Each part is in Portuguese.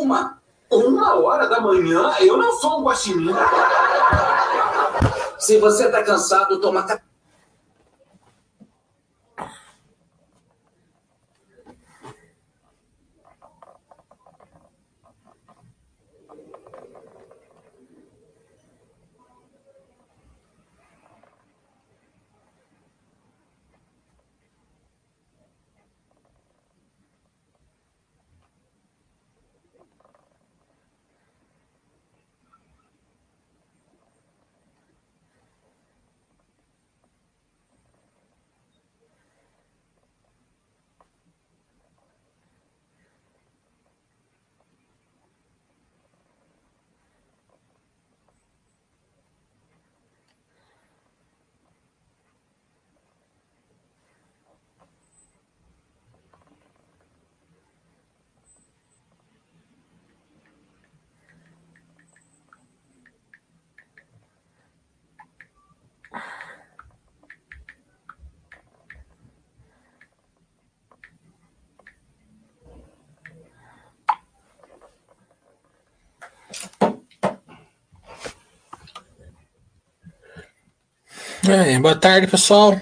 uma. Uma hora da manhã? Eu não sou um guaxinim. Se você tá cansado, toma café. É, boa tarde, pessoal.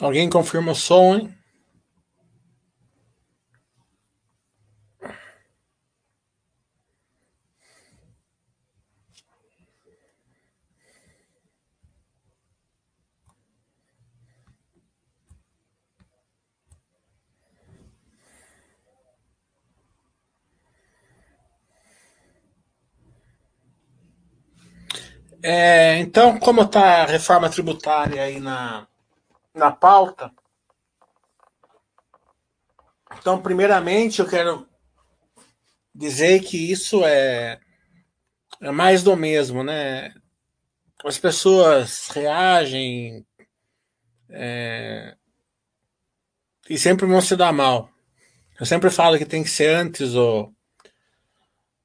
Alguém confirma o som, hein? É, então, como está a reforma tributária aí na, na pauta, então, primeiramente, eu quero dizer que isso é, é mais do mesmo, né? As pessoas reagem é, e sempre vão se dar mal. Eu sempre falo que tem que ser antes o,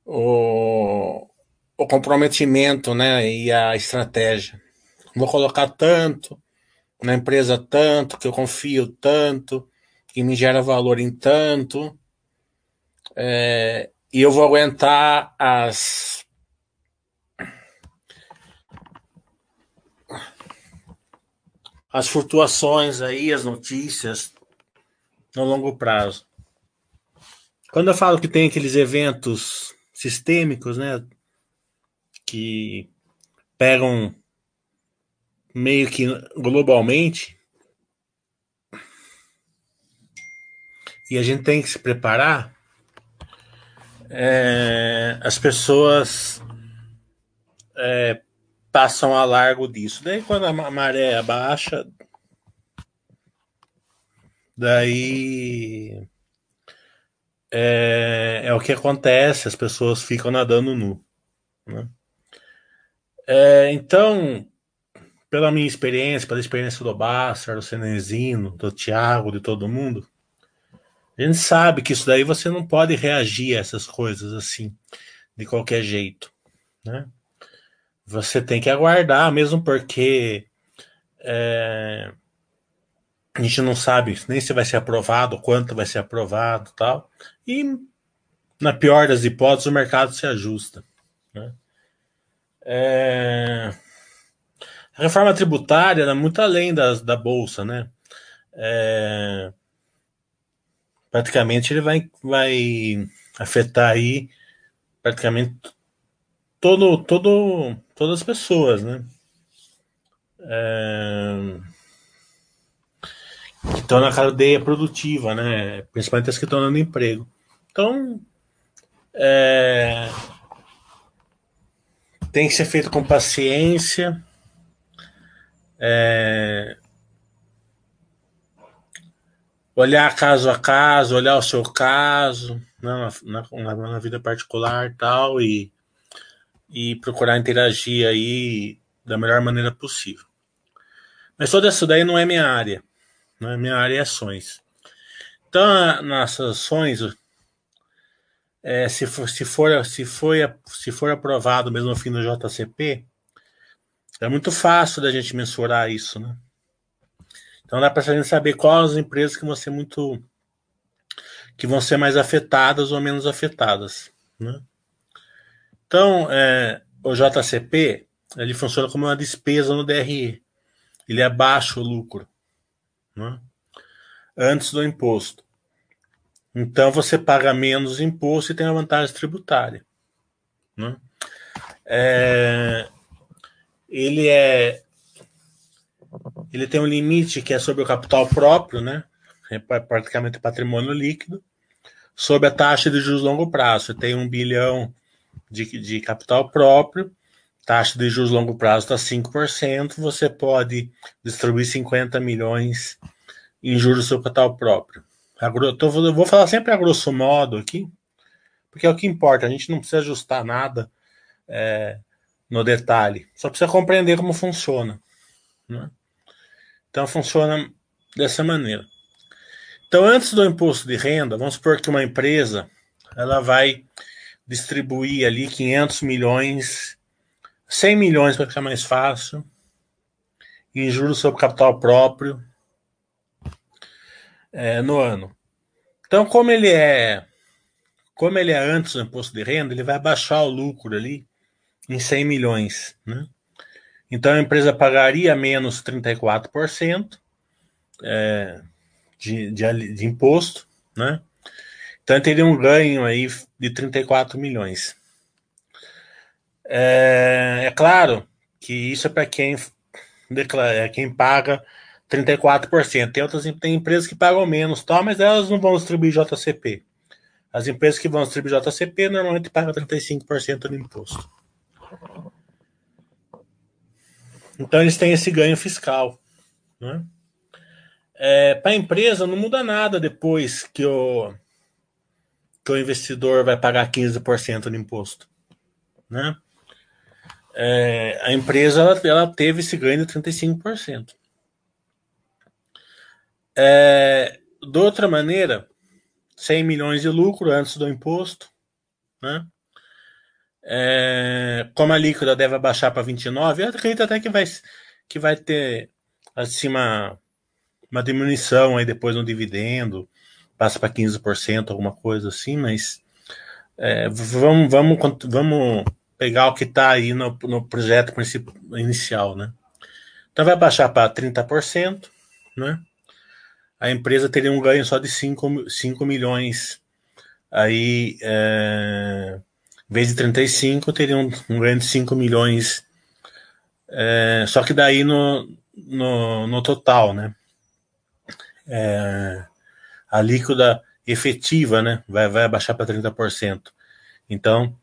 o, o comprometimento né, e a estratégia. Vou colocar tanto na empresa, tanto, que eu confio tanto, que me gera valor em tanto, é, e eu vou aguentar as. As flutuações aí, as notícias no longo prazo. Quando eu falo que tem aqueles eventos sistêmicos, né, que pegam meio que globalmente e a gente tem que se preparar, é, as pessoas é, passam a largo disso. Daí quando a maré abaixa, daí é, é o que acontece, as pessoas ficam nadando nu. Né? É, então, pela minha experiência, pela experiência do Bastar, do Cenezino, do Thiago, de todo mundo, a gente sabe que isso daí você não pode reagir a essas coisas assim, de qualquer jeito. Né? Você tem que aguardar, mesmo porque é, a gente não sabe nem se vai ser aprovado, quanto vai ser aprovado tal. E, na pior das hipóteses, o mercado se ajusta. Né? É... A reforma tributária é muito além das, da Bolsa, né? É... Praticamente ele vai, vai afetar aí praticamente todo, todo, todas as pessoas, né? É... Que estão na cadeia produtiva, né? Principalmente as que estão dando emprego. Então, é tem que ser feito com paciência. É, olhar caso a caso, olhar o seu caso, né, na, na, na, vida particular tal, e, e procurar interagir aí da melhor maneira possível. Mas toda isso daí não é minha área. Não é minha área é ações. Então, nas ações, é, se, for, se, for, se, for, se for aprovado mesmo no fim do JCP, é muito fácil da gente mensurar isso, né? Então dá para a gente saber quais as empresas que vão ser muito que vão ser mais afetadas ou menos afetadas, né? Então, é, o JCP ele funciona como uma despesa no DRE. Ele é baixo o lucro, né? antes do imposto. Então você paga menos imposto e tem a vantagem tributária. Né? É, ele é ele tem um limite que é sobre o capital próprio, né? É praticamente patrimônio líquido, sobre a taxa de juros longo prazo. Tem um bilhão de, de capital próprio, taxa de juros longo prazo está 5%, você pode distribuir 50 milhões em juros sobre capital próprio. Eu vou falar sempre a grosso modo aqui, porque é o que importa, a gente não precisa ajustar nada é, no detalhe, só precisa compreender como funciona. Né? Então funciona dessa maneira. Então, antes do imposto de renda, vamos supor que uma empresa ela vai distribuir ali 500 milhões, 100 milhões para ficar mais fácil, em juros sobre capital próprio é, no ano. Então, como ele é como ele é antes do imposto de renda, ele vai baixar o lucro ali em 100 milhões, né? Então a empresa pagaria menos 34% é, de, de, de imposto, né? Então teria um ganho aí de 34 milhões. É, é claro que isso é para quem declara, é quem paga 34%. Tem outras tem empresas que pagam menos, tal, mas elas não vão distribuir JCP. As empresas que vão distribuir JCP normalmente pagam 35% do imposto. Então eles têm esse ganho fiscal. Né? É, Para a empresa não muda nada depois que o, que o investidor vai pagar 15% de imposto. Né? É, a empresa ela, ela, teve esse ganho de 35%. É, de outra maneira, 100 milhões de lucro antes do imposto, né? É, como a líquida deve baixar para 29, eu acredito até que vai, que vai ter assim, uma, uma diminuição aí depois no dividendo, passa para 15%, alguma coisa assim, mas é, vamos, vamos, vamos pegar o que está aí no, no projeto inicial, né? Então vai baixar para 30%, né? A empresa teria um ganho só de 5, 5 milhões aí é, em vez de 35, teria um, um ganho de 5 milhões. É, só que daí no, no, no total, né? É, a líquida efetiva, né? Vai, vai baixar para 30%. Então,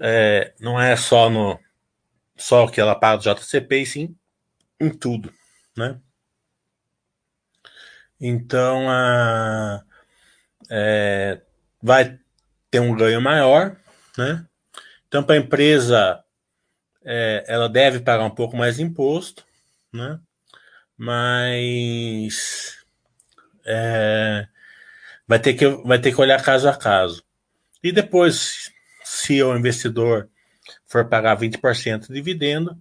é, não é só no só o que ela paga do JCP, e sim em tudo, né? Então, a, é, vai ter um ganho maior, né? Então, para a empresa, é, ela deve pagar um pouco mais de imposto, né? mas é, vai, ter que, vai ter que olhar caso a caso. E depois, se o investidor for pagar 20% de dividendo,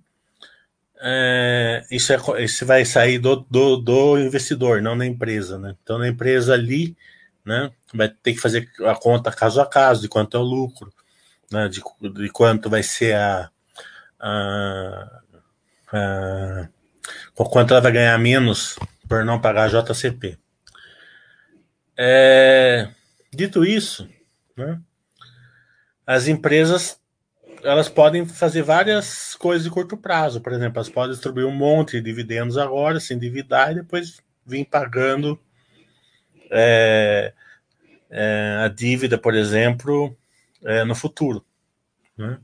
é, isso, é, isso vai sair do, do, do investidor, não da empresa. Né? Então, na empresa ali, né, vai ter que fazer a conta caso a caso, de quanto é o lucro, né, de, de quanto vai ser a, a, a, quanto ela vai ganhar menos por não pagar JCP. É, dito isso, né, as empresas elas podem fazer várias coisas de curto prazo. Por exemplo, elas podem distribuir um monte de dividendos agora, se endividar e depois vir pagando é, é, a dívida, por exemplo, é, no futuro. Né?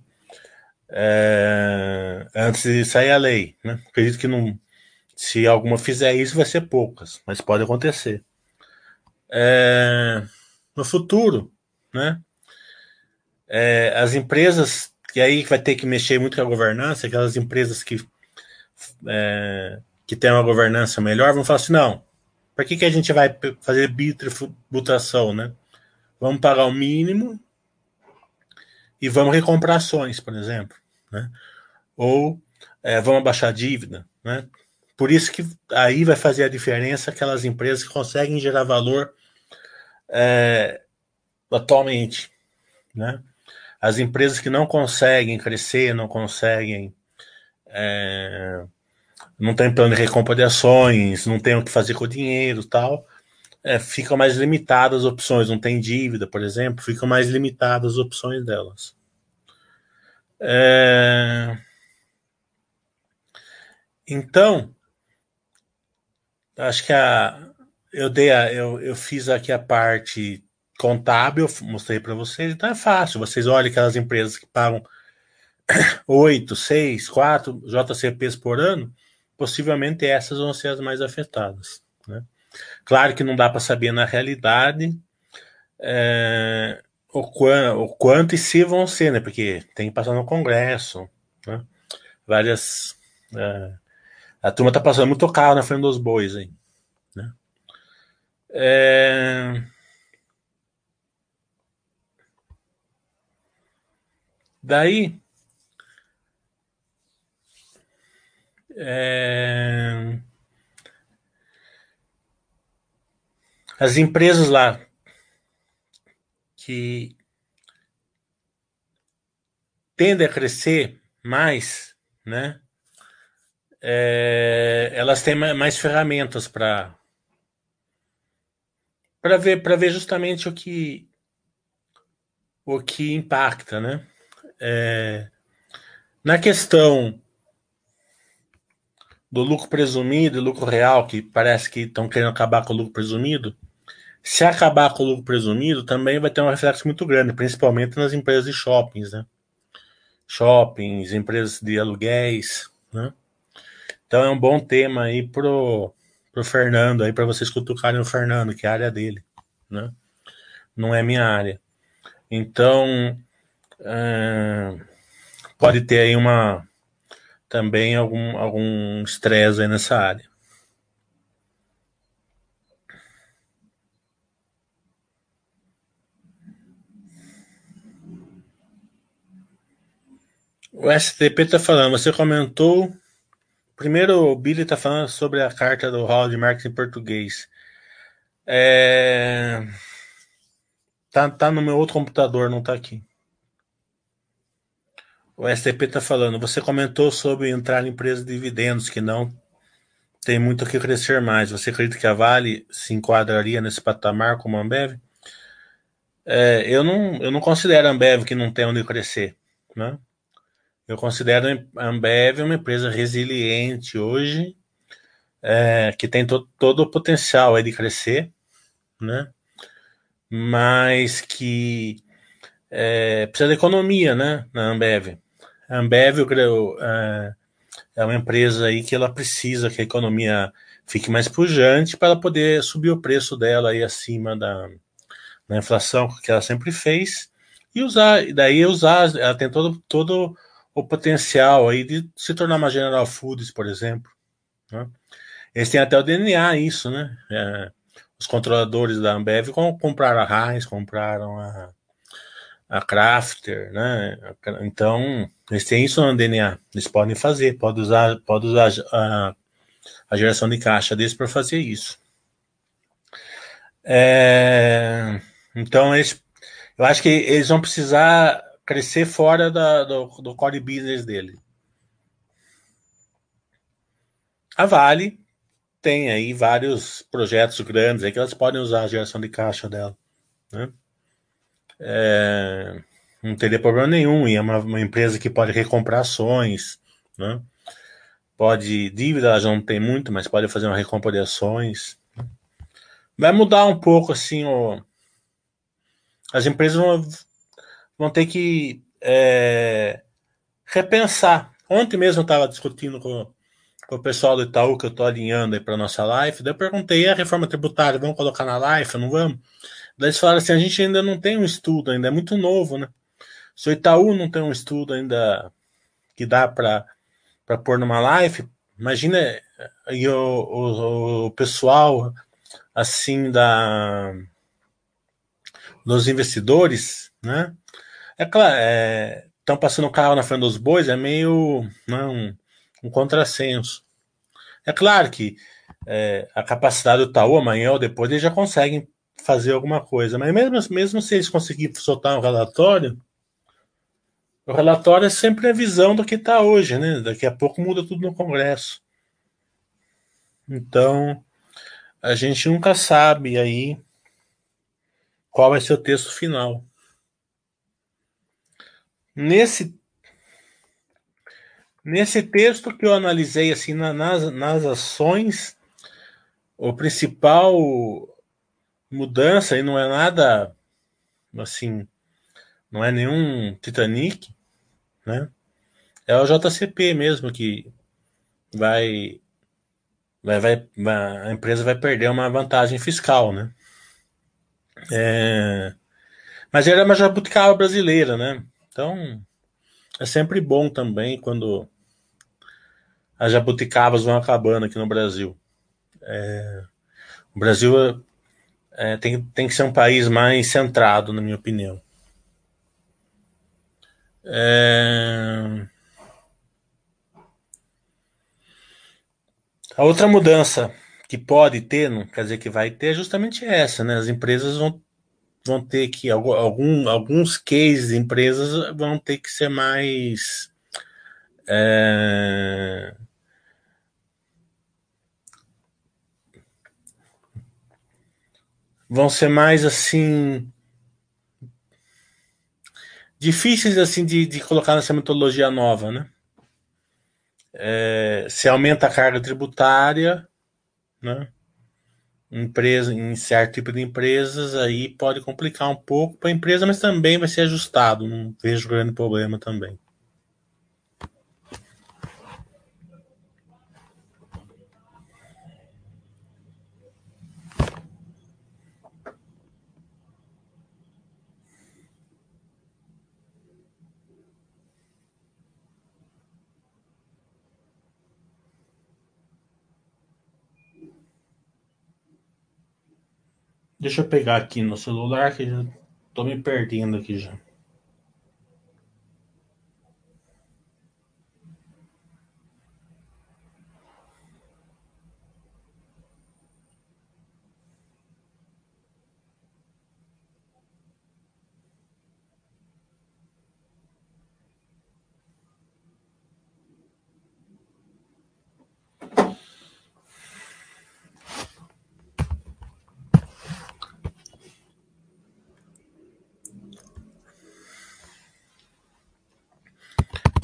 É, antes de sair a lei. Né? Acredito que não, se alguma fizer isso, vai ser poucas, mas pode acontecer. É, no futuro, né? É, as empresas, que aí vai ter que mexer muito com a governança, aquelas empresas que, é, que têm uma governança melhor, vão falar assim: não, Para que, que a gente vai fazer bitributação, né? Vamos pagar o mínimo e vamos recomprar ações, por exemplo, né? Ou é, vamos abaixar a dívida, né? Por isso que aí vai fazer a diferença aquelas empresas que conseguem gerar valor é, atualmente, né? As empresas que não conseguem crescer, não conseguem, é, não tem plano de recompra de ações, não tem o que fazer com o dinheiro, tal, é, ficam mais limitadas as opções. Não tem dívida, por exemplo, ficam mais limitadas as opções delas. É... Então, acho que a, eu dei a, eu, eu fiz aqui a parte contábil, mostrei para vocês, então é fácil. Vocês olham aquelas empresas que pagam 8, 6, 4 JCPs por ano, possivelmente essas vão ser as mais afetadas. Né? Claro que não dá para saber na realidade é, o, quant, o, quanto e se vão ser, né? porque tem que passar no Congresso. Né? Várias. É, a turma está passando muito carro na frente dos bois aí. Né? É... Daí. É... As empresas lá que tendem a crescer mais, né? É, elas têm mais ferramentas para para ver para ver justamente o que o que impacta, né? É, na questão do lucro presumido e lucro real, que parece que estão querendo acabar com o lucro presumido, se acabar com o lucro presumido, também vai ter um reflexo muito grande, principalmente nas empresas de shoppings, né? Shoppings, empresas de aluguéis, né? Então é um bom tema aí pro, pro Fernando, aí para vocês cutucarem o Fernando, que é a área dele, né? Não é minha área. Então, é, pode ter aí uma também algum algum estresse aí nessa área. O STP está falando, você comentou. Primeiro, o Billy está falando sobre a carta do Hall de Marketing em português. É... Tá, tá no meu outro computador, não tá aqui. O STP está falando, você comentou sobre entrar em empresas de dividendos que não tem muito o que crescer mais. Você acredita que a Vale se enquadraria nesse patamar como a Ambev? É, eu, não, eu não considero a Ambev que não tem onde crescer. Né? Eu considero a Ambev uma empresa resiliente hoje, é, que tem to todo o potencial de crescer, né? mas que é, precisa de economia né, na Ambev. A Ambev eu creio, é, é uma empresa aí que ela precisa que a economia fique mais pujante para poder subir o preço dela aí acima da, da inflação que ela sempre fez e usar, daí usar, ela tem todo, todo o potencial aí de se tornar uma General Foods, por exemplo. Né? Eles têm até o DNA isso, né? É, os controladores da Ambev compraram a Heinz, compraram a, a Crafter, né? Então, eles têm isso no DNA. Eles podem fazer, podem usar, pode usar a, a geração de caixa deles para fazer isso. É, então, eles, eu acho que eles vão precisar crescer fora da, do, do core business dele. A Vale tem aí vários projetos grandes aí que elas podem usar a geração de caixa dela. Né? É, não teria problema nenhum. E é uma, uma, empresa que pode recomprar ações, né? Pode, dívida ela já não tem muito, mas pode fazer uma recompra de ações. Vai mudar um pouco assim o, as empresas vão, vão ter que é, repensar. Ontem mesmo eu estava discutindo com, com, o pessoal do Itaú que eu estou alinhando para nossa live. Daí eu perguntei: a reforma tributária, vamos colocar na live? Não vamos? Daí eles falaram assim: a gente ainda não tem um estudo, ainda é muito novo, né? Se o Itaú não tem um estudo ainda que dá para pôr numa live, imagina e o, o, o, pessoal, assim da dos investidores, né? É claro, estão é, passando o carro na frente dos bois, é meio né, um, um contrassenso. É claro que é, a capacidade do Itaú amanhã ou depois eles já conseguem fazer alguma coisa, mas mesmo, mesmo se eles conseguirem soltar um relatório, o relatório é sempre a visão do que está hoje, né? Daqui a pouco muda tudo no Congresso. Então, a gente nunca sabe aí qual vai ser o texto final. Nesse nesse texto que eu analisei assim na, nas, nas ações, o principal mudança e não é nada assim, não é nenhum Titanic, né? É o JCP mesmo que vai vai, vai, a empresa vai perder uma vantagem fiscal, né? É, mas era uma jabuticaba brasileira, né? Então é sempre bom também quando as jabuticabas vão acabando aqui no Brasil. É, o Brasil é, tem, tem que ser um país mais centrado, na minha opinião. É... A outra mudança que pode ter, não quer dizer que vai ter, é justamente essa, né? As empresas vão, vão ter que, algum, alguns cases de empresas vão ter que ser mais. É, vão ser mais assim difíceis assim de, de colocar nessa metodologia nova, né? É, se aumenta a carga tributária, né? Empresa, em certo tipo de empresas, aí pode complicar um pouco para a empresa, mas também vai ser ajustado. Não vejo grande problema também. Deixa eu pegar aqui no celular que já tô me perdendo aqui já.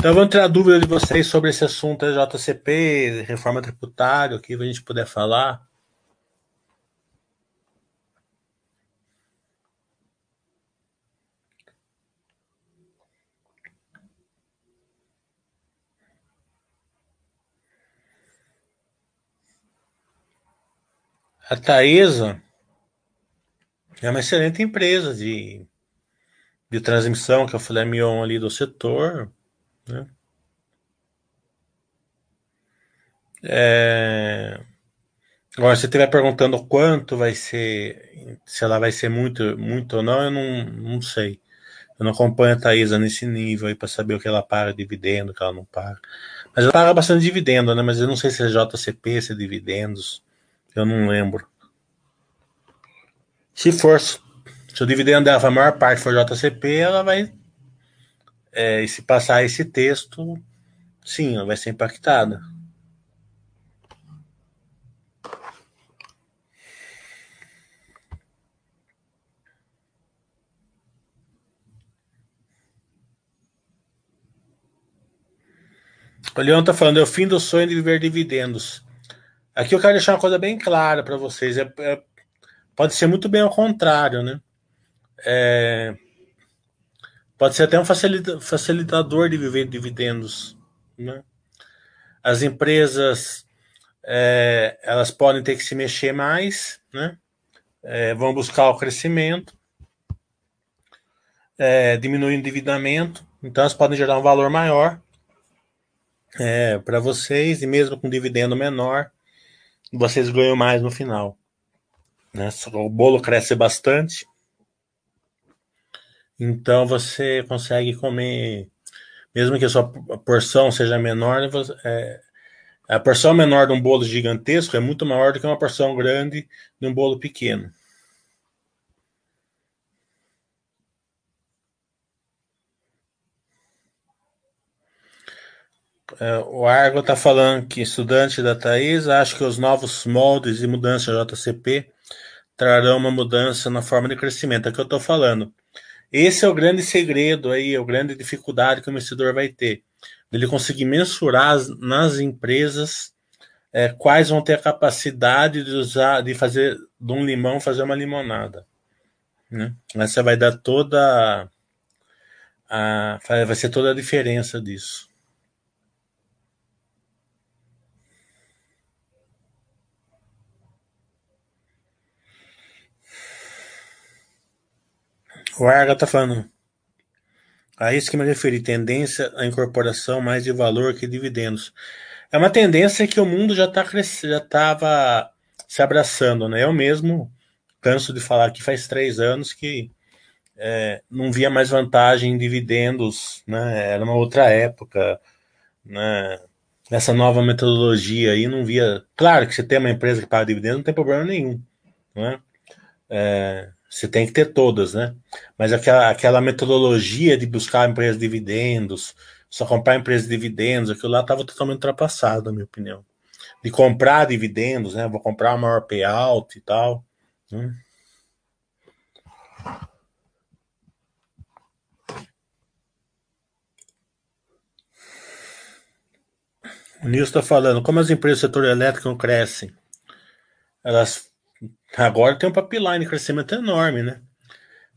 Então vamos tirar dúvida de vocês sobre esse assunto JCP, reforma tributária, o que a gente puder falar. A Taesa é uma excelente empresa de, de transmissão, que é o filé mignon ali do setor. Né? É... Agora, se você estiver perguntando quanto vai ser, se ela vai ser muito, muito ou não, eu não, não sei. Eu não acompanho a Thaisa nesse nível aí para saber o que ela paga dividendo, o que ela não paga. Mas ela paga bastante dividendo, né? Mas eu não sei se é JCP, se é dividendos. Eu não lembro. Se for, se o dividendo dela, a maior parte for JCP, ela vai é, e se passar esse texto, sim, ela vai ser impactada. O Leão está falando, é o fim do sonho de viver dividendos. Aqui eu quero deixar uma coisa bem clara para vocês. É, é, pode ser muito bem ao contrário, né? É, Pode ser até um facilitador de viver dividendos. Né? As empresas é, elas podem ter que se mexer mais, né? É, vão buscar o crescimento, é, diminuir o endividamento, então elas podem gerar um valor maior é, para vocês, e mesmo com dividendo menor, vocês ganham mais no final. Né? O bolo cresce bastante. Então você consegue comer, mesmo que a sua porção seja menor, é, a porção menor de um bolo gigantesco é muito maior do que uma porção grande de um bolo pequeno. É, o Argo está falando que estudante da Thais acha que os novos moldes e mudanças JCP trarão uma mudança na forma de crescimento. É o que eu estou falando. Esse é o grande segredo aí, a grande dificuldade que o investidor vai ter. Ele conseguir mensurar nas empresas é, quais vão ter a capacidade de usar, de fazer de um limão fazer uma limonada. Né? Essa vai dar toda a, vai ser toda a diferença disso. O Arga está falando. A isso que me referi, tendência à incorporação mais de valor que dividendos. É uma tendência que o mundo já tá já estava se abraçando, né? Eu mesmo canso de falar que faz três anos que é, não via mais vantagem em dividendos, né? Era uma outra época, né? Essa nova metodologia aí não via. Claro que você tem uma empresa que paga dividendos não tem problema nenhum, né? É, você tem que ter todas, né? Mas aquela, aquela metodologia de buscar empresas de dividendos, só comprar empresas de dividendos, aquilo lá estava totalmente ultrapassado, na minha opinião. De comprar dividendos, né? Vou comprar a maior payout e tal. Né? O Nilson está falando, como as empresas do setor elétrico não crescem? Elas Agora tem um pipeline de crescimento enorme, né?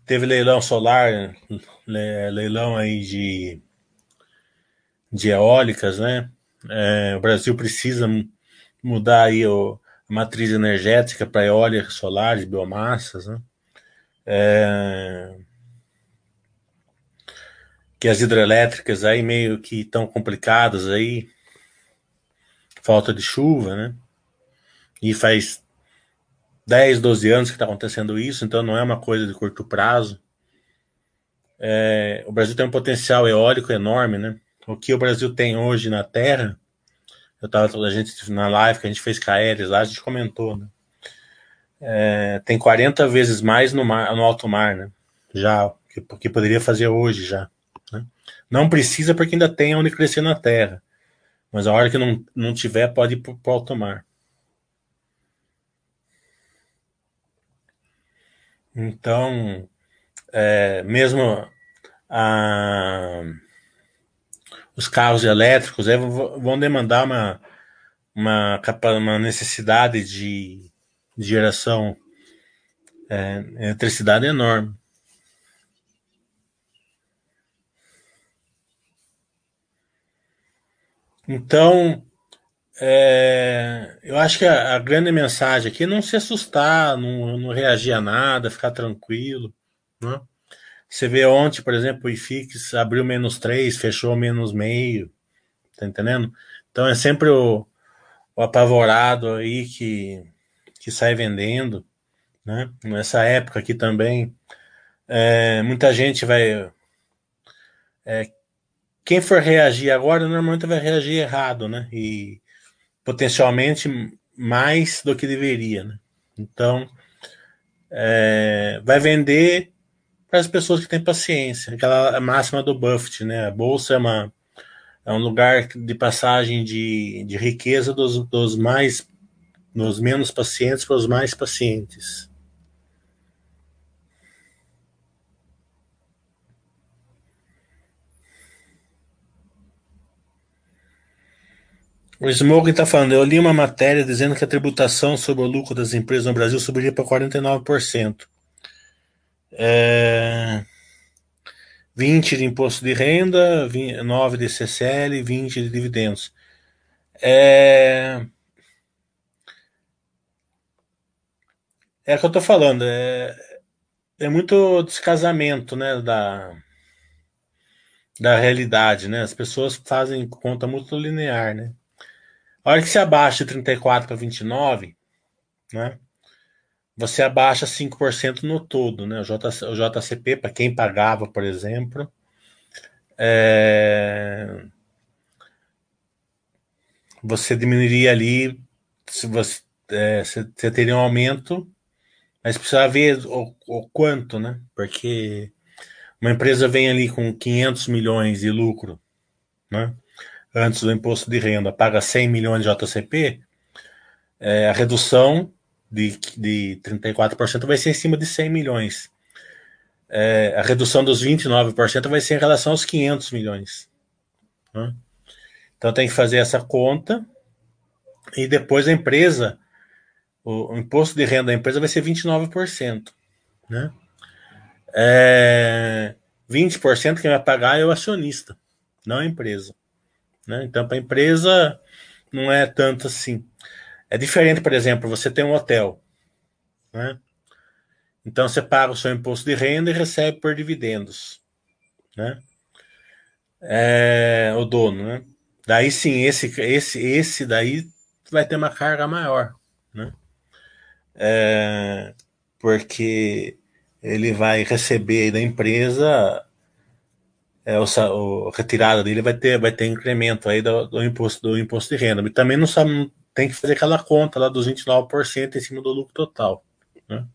Teve leilão solar, leilão aí de, de eólicas, né? É, o Brasil precisa mudar aí o, a matriz energética para eólicas solares, biomassas, né? É, que as hidrelétricas aí meio que estão complicadas aí, falta de chuva, né? E faz 10, 12 anos que está acontecendo isso, então não é uma coisa de curto prazo. É, o Brasil tem um potencial eólico enorme, né? O que o Brasil tem hoje na Terra, eu estava a gente na live que a gente fez com a Aeres lá, a gente comentou, né? É, tem 40 vezes mais no, mar, no alto mar, né? Já, que, que poderia fazer hoje já. Né? Não precisa porque ainda tem onde crescer na Terra. Mas a hora que não, não tiver, pode ir para o alto mar. Então, é, mesmo a, os carros elétricos é, vão demandar uma, uma, uma necessidade de, de geração é, eletricidade enorme. Então, é, eu acho que a, a, grande mensagem aqui é não se assustar, não, não reagir a nada, ficar tranquilo. Né? Você vê ontem, por exemplo, o IFIX abriu menos 3, fechou menos meio. Tá entendendo? Então é sempre o, o apavorado aí que, que sai vendendo. Né? Nessa época aqui também, é, muita gente vai. É, quem for reagir agora normalmente vai reagir errado, né? E potencialmente mais do que deveria. Né? Então, é, vai vender para as pessoas que têm paciência. Aquela máxima do Buffett, né? A bolsa é, uma, é um lugar de passagem de, de riqueza dos, dos mais dos menos pacientes para os mais pacientes. O Smoking está falando, eu li uma matéria dizendo que a tributação sobre o lucro das empresas no Brasil subiria para 49%. É... 20 de imposto de renda, 20, 9 de CCL, 20 de dividendos. É, é o que eu estou falando, é... é muito descasamento né, da, da realidade, né? As pessoas fazem conta muito linear, né? A hora que se abaixa de 34 para 29, né? você abaixa 5% no todo, né? O, o JCP, para quem pagava, por exemplo, é, você diminuiria ali, se você, é, você teria um aumento, mas precisa ver o, o, quanto, né? Porque uma empresa vem ali com 500 milhões de lucro, né? Antes do imposto de renda, paga 100 milhões de JCP, é, a redução de, de 34% vai ser em cima de 100 milhões. É, a redução dos 29% vai ser em relação aos 500 milhões. Né? Então tem que fazer essa conta e depois a empresa, o, o imposto de renda da empresa vai ser 29%. Né? É, 20% quem vai pagar é o acionista, não a empresa. Né? Então, para a empresa, não é tanto assim. É diferente, por exemplo, você tem um hotel, né? Então você paga o seu imposto de renda e recebe por dividendos, né? É, o dono, né? Daí sim, esse, esse, esse daí vai ter uma carga maior, né? É, porque ele vai receber da empresa é, o, o retirada dele vai ter vai ter incremento aí do, do imposto do imposto de renda. E também não sabe, tem que fazer aquela conta lá dos 29% em cima do lucro total. Né?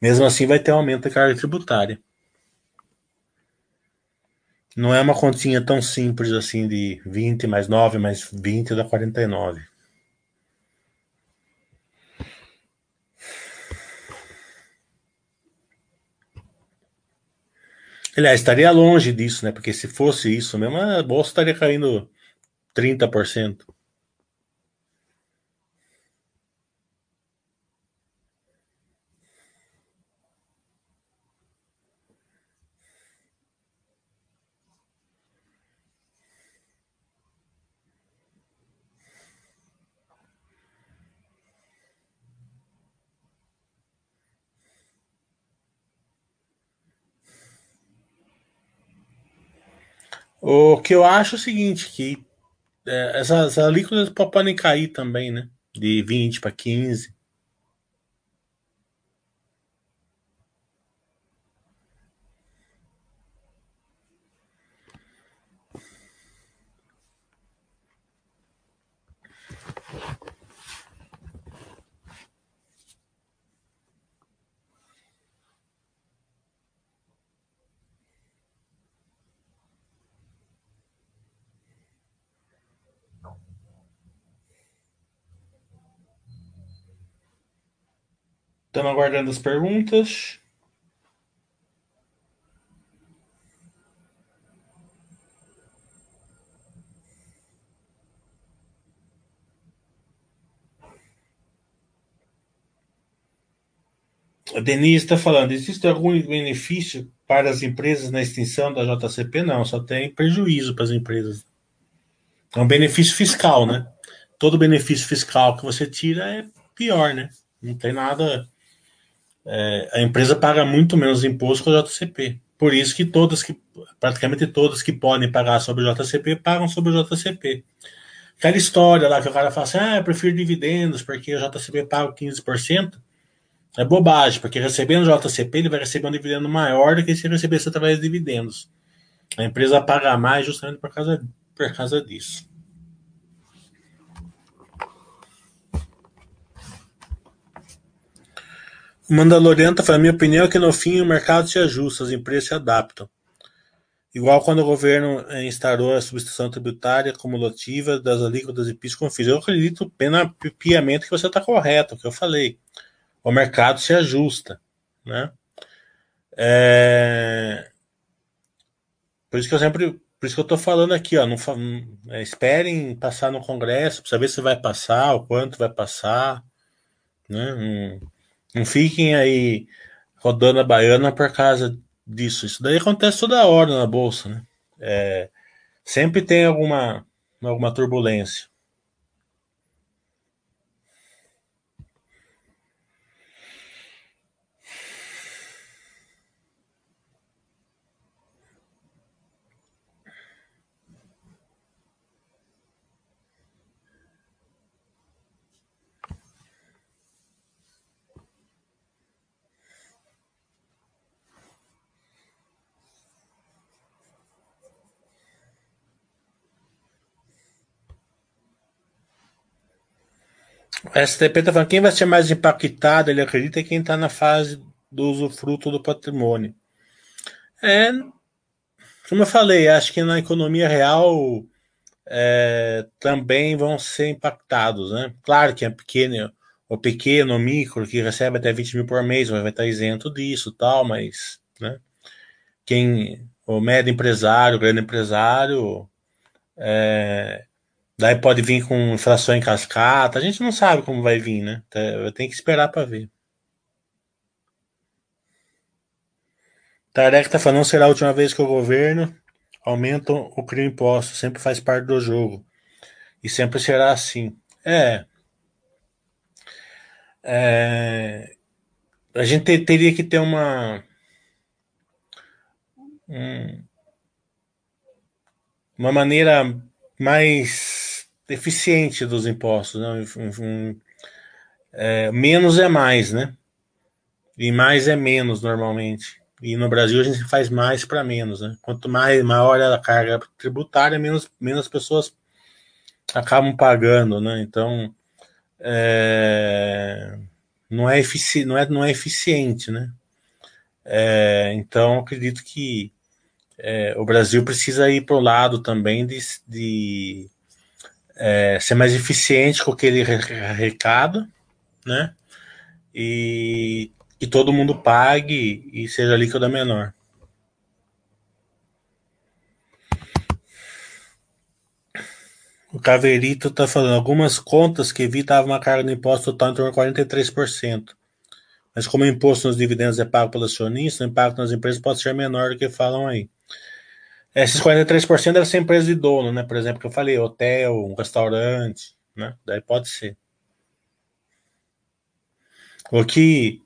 Mesmo assim, vai ter um aumento da carga tributária. Não é uma continha tão simples assim de 20 mais 9 mais 20 dá 49. Aliás, estaria longe disso, né? Porque se fosse isso mesmo, a bolsa estaria caindo 30%. O que eu acho é o seguinte, que é, essas alíquotas podem cair também, né? De 20 para 15. Estamos aguardando as perguntas. A Denise está falando: existe algum benefício para as empresas na extinção da JCP? Não, só tem prejuízo para as empresas. É um benefício fiscal, né? Todo benefício fiscal que você tira é pior, né? Não tem nada é, a empresa paga muito menos imposto que o JCP. Por isso que todas que, praticamente todas que podem pagar sobre o JCP, pagam sobre o JCP. Aquela história lá que o cara fala assim, ah, eu prefiro dividendos, porque o JCP paga 15%, é bobagem, porque recebendo o JCP, ele vai receber um dividendo maior do que se recebesse através de dividendos. A empresa paga mais justamente por causa, por causa disso. O Mandaloriano tá falando, minha opinião é que no fim o mercado se ajusta, as empresas se adaptam. Igual quando o governo eh, instaurou a substituição tributária cumulativa das alíquotas e PIS com FIS. Eu acredito pena, piamente que você está correto, o que eu falei. O mercado se ajusta. Né? É... Por isso que eu sempre. Por isso que eu estou falando aqui, ó, não, é, esperem passar no Congresso, para saber se vai passar, o quanto vai passar. Né? Um, não fiquem aí rodando a baiana por causa disso. Isso daí acontece toda hora na bolsa, né? É, sempre tem alguma, alguma turbulência. STP está falando quem vai ser mais impactado, ele acredita, é quem está na fase do usufruto do patrimônio. É, como eu falei, acho que na economia real é, também vão ser impactados, né? Claro que é pequeno, o pequeno, o micro, que recebe até 20 mil por mês, vai estar isento disso tal, mas, né? Quem, o médio empresário, o grande empresário, é, daí pode vir com inflação em cascata, a gente não sabe como vai vir, né? Tem que esperar para ver. Tarek está falando, não será a última vez que o governo aumenta o crime imposto, sempre faz parte do jogo. E sempre será assim. É. é a gente teria que ter uma. Um, uma maneira mais eficiente dos impostos. Né? É, menos é mais, né? E mais é menos normalmente. E no Brasil a gente faz mais para menos, né? Quanto mais maior a carga tributária, menos, menos pessoas acabam pagando, né? Então é, não, é efici não, é, não é eficiente, né? É, então acredito que é, o Brasil precisa ir para o lado também de, de é, ser mais eficiente com aquele recado, né? E que todo mundo pague e seja líquida menor. O Caverito está falando algumas contas que evitavam uma carga de imposto total em torno de 43%. Mas como o imposto nos dividendos é pago pelo acionista, o impacto nas empresas pode ser menor do que falam aí. Esses 43% devem ser empresas de dono, né? Por exemplo, que eu falei, hotel, um restaurante, né? Daí pode ser. O que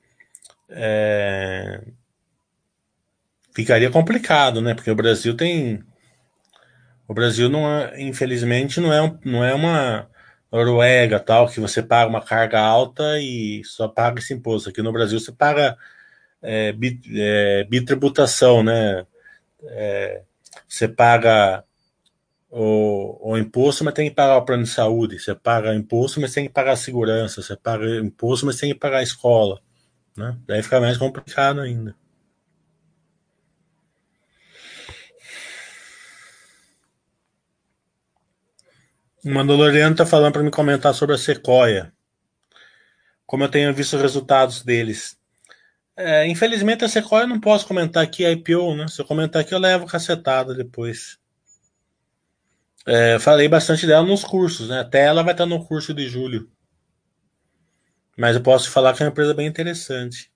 é, ficaria complicado, né? Porque o Brasil tem. O Brasil não é, infelizmente, não é, não é uma Noruega tal, que você paga uma carga alta e só paga esse imposto. Aqui no Brasil você paga é, é, bitributação, né? É, você paga o, o, imposto, mas tem que pagar o plano de saúde. Você paga imposto, mas tem que pagar a segurança. Você paga imposto, mas tem que pagar a escola. Né? Daí fica mais complicado ainda. O Mandaloriano está falando para me comentar sobre a Sequoia. Como eu tenho visto os resultados deles. É, infelizmente a Sequoia eu não posso comentar aqui a IPO, né? Se eu comentar aqui eu levo cacetada depois. É, falei bastante dela nos cursos, né? Até ela vai estar no curso de julho. Mas eu posso falar que é uma empresa bem interessante.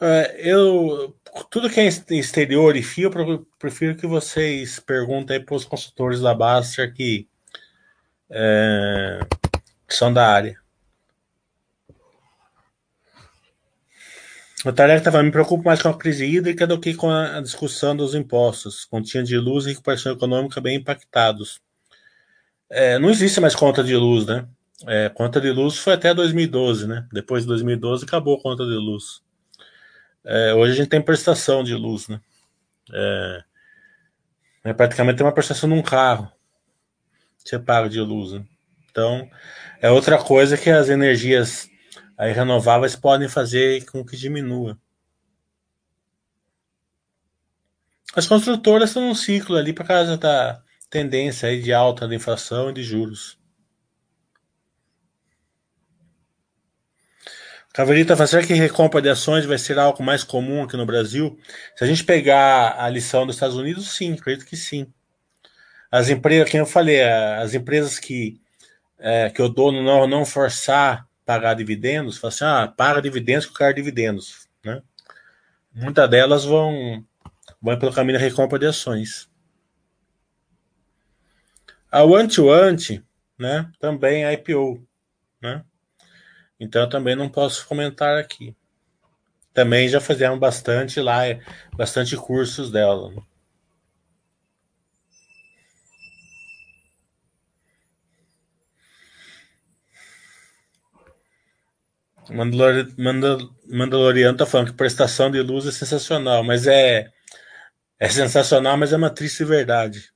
É, eu tudo que é exterior e fio, eu prefiro que vocês perguntem para os consultores da Baster que, é, que são da área. O Tarek estava me preocupo mais com a crise hídrica do que com a discussão dos impostos. Continha de luz e recuperação econômica bem impactados. É, não existe mais conta de luz, né? É, conta de luz foi até 2012, né? Depois de 2012 acabou a conta de luz. É, hoje a gente tem prestação de luz, né? É, é praticamente uma prestação num carro. Você paga de luz, né? Então, é outra coisa que as energias aí renováveis podem fazer com que diminua. As construtoras estão num ciclo ali por causa da tendência aí de alta da inflação e de juros. Caverita, será que recompra de ações vai ser algo mais comum aqui no Brasil? Se a gente pegar a lição dos Estados Unidos, sim, acredito que sim. As empresas, como eu falei, as empresas que, é, que o dono não, não forçar pagar dividendos, fala assim, ah, paga dividendos que eu quero dividendos. Né? Muitas delas vão, vão pelo caminho da recompra de ações. A one-to-one, né, também é IPO, né? Então também não posso comentar aqui. Também já fizemos bastante lá, bastante cursos dela. Né? Mandalor, Mandal, Mandaloriano tá falando que prestação de luz é sensacional, mas é é sensacional, mas é uma triste verdade.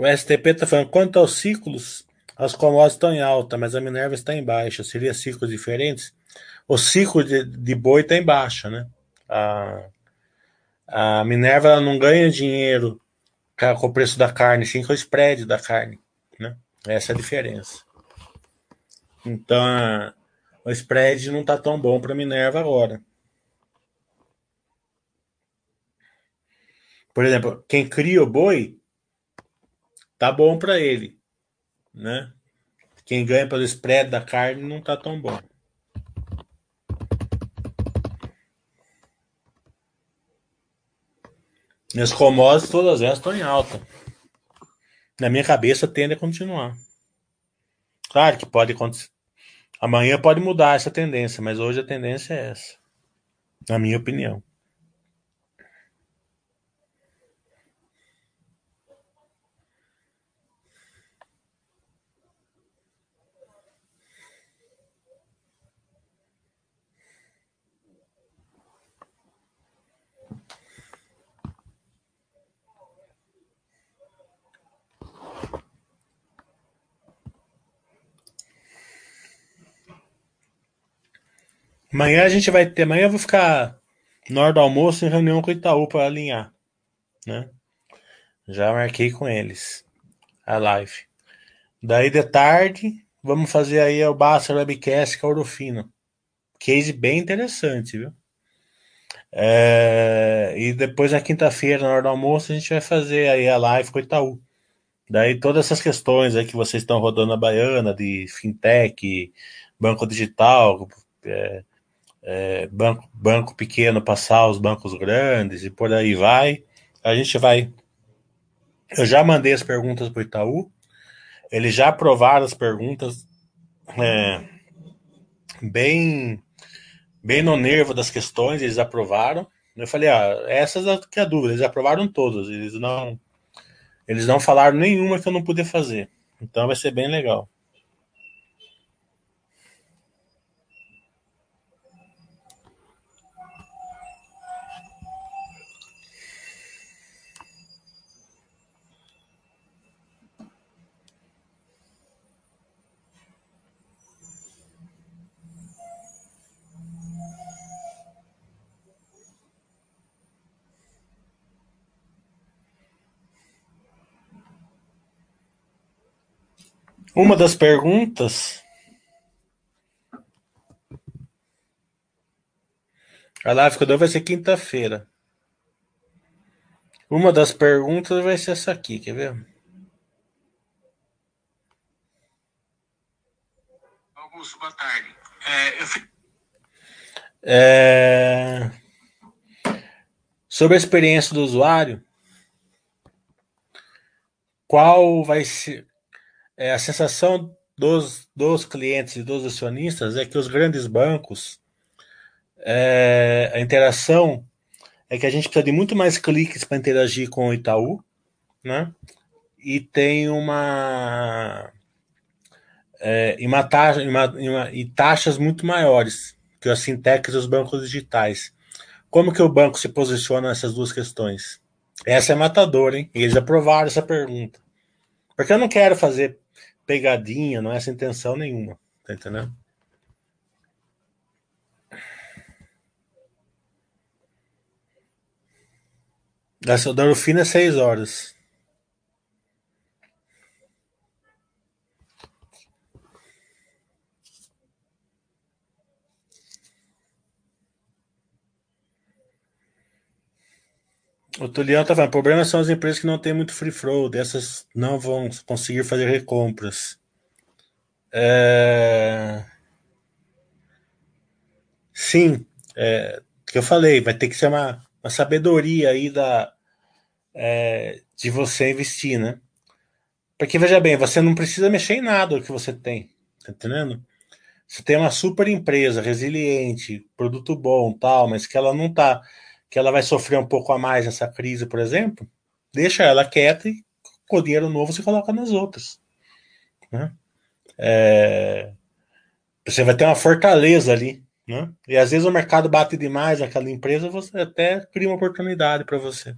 O STP está falando, quanto aos ciclos, as commodities estão em alta, mas a Minerva está em baixa. Seria ciclos diferentes? O ciclo de, de boi está em baixa, né? A, a Minerva não ganha dinheiro com o preço da carne, sim com o spread da carne, né? Essa é a diferença. Então, o spread não está tão bom para a Minerva agora. Por exemplo, quem cria o boi, tá bom para ele, né? Quem ganha pelo spread da carne não tá tão bom. E as commodities, todas elas estão em alta. Na minha cabeça, tende a continuar. Claro que pode acontecer. Amanhã pode mudar essa tendência, mas hoje a tendência é essa. Na minha opinião. Amanhã a gente vai ter. Amanhã eu vou ficar na hora do almoço em reunião com o Itaú para alinhar. Né? Já marquei com eles a live. Daí de tarde, vamos fazer aí o Basta Webcast com a Orofino. Case bem interessante, viu? É, e depois na quinta-feira, na hora do almoço, a gente vai fazer aí a live com o Itaú. Daí todas essas questões aí que vocês estão rodando a baiana de fintech, banco digital, é, é, banco, banco pequeno passar os bancos grandes e por aí vai. A gente vai. Eu já mandei as perguntas para o Itaú, eles já aprovaram as perguntas é, bem, bem no nervo das questões, eles aprovaram. Eu falei, ah, essas é que é a dúvida, eles aprovaram todas, eles não, eles não falaram nenhuma que eu não pude fazer. Então vai ser bem legal. Uma das perguntas. A live que eu dou vai ser quinta-feira. Uma das perguntas vai ser essa aqui, quer ver? Augusto, boa tarde. É, eu... é... Sobre a experiência do usuário, qual vai ser é, a sensação dos, dos clientes e dos acionistas é que os grandes bancos, é, a interação é que a gente precisa de muito mais cliques para interagir com o Itaú, né? E tem uma, é, e, uma taxa, uma, uma, e taxas muito maiores que as fintechs e os bancos digitais. Como que o banco se posiciona nessas duas questões? Essa é matadora, hein? Eles aprovaram essa pergunta. Porque eu não quero fazer pegadinha, não é essa intenção nenhuma. Tá entendendo? Da Dorofina é seis horas. O Tuliano tá falando, o problema são as empresas que não têm muito free flow, dessas não vão conseguir fazer recompras. É... Sim, é, que eu falei, vai ter que ser uma, uma sabedoria aí da, é, de você investir, né? Porque veja bem, você não precisa mexer em nada do que você tem, tá entendendo? Você tem uma super empresa resiliente, produto bom, tal, mas que ela não tá que ela vai sofrer um pouco a mais nessa crise, por exemplo, deixa ela quieta e com o dinheiro novo você coloca nas outras. Né? É, você vai ter uma fortaleza ali. Né? E às vezes o mercado bate demais naquela empresa, você até cria uma oportunidade para você.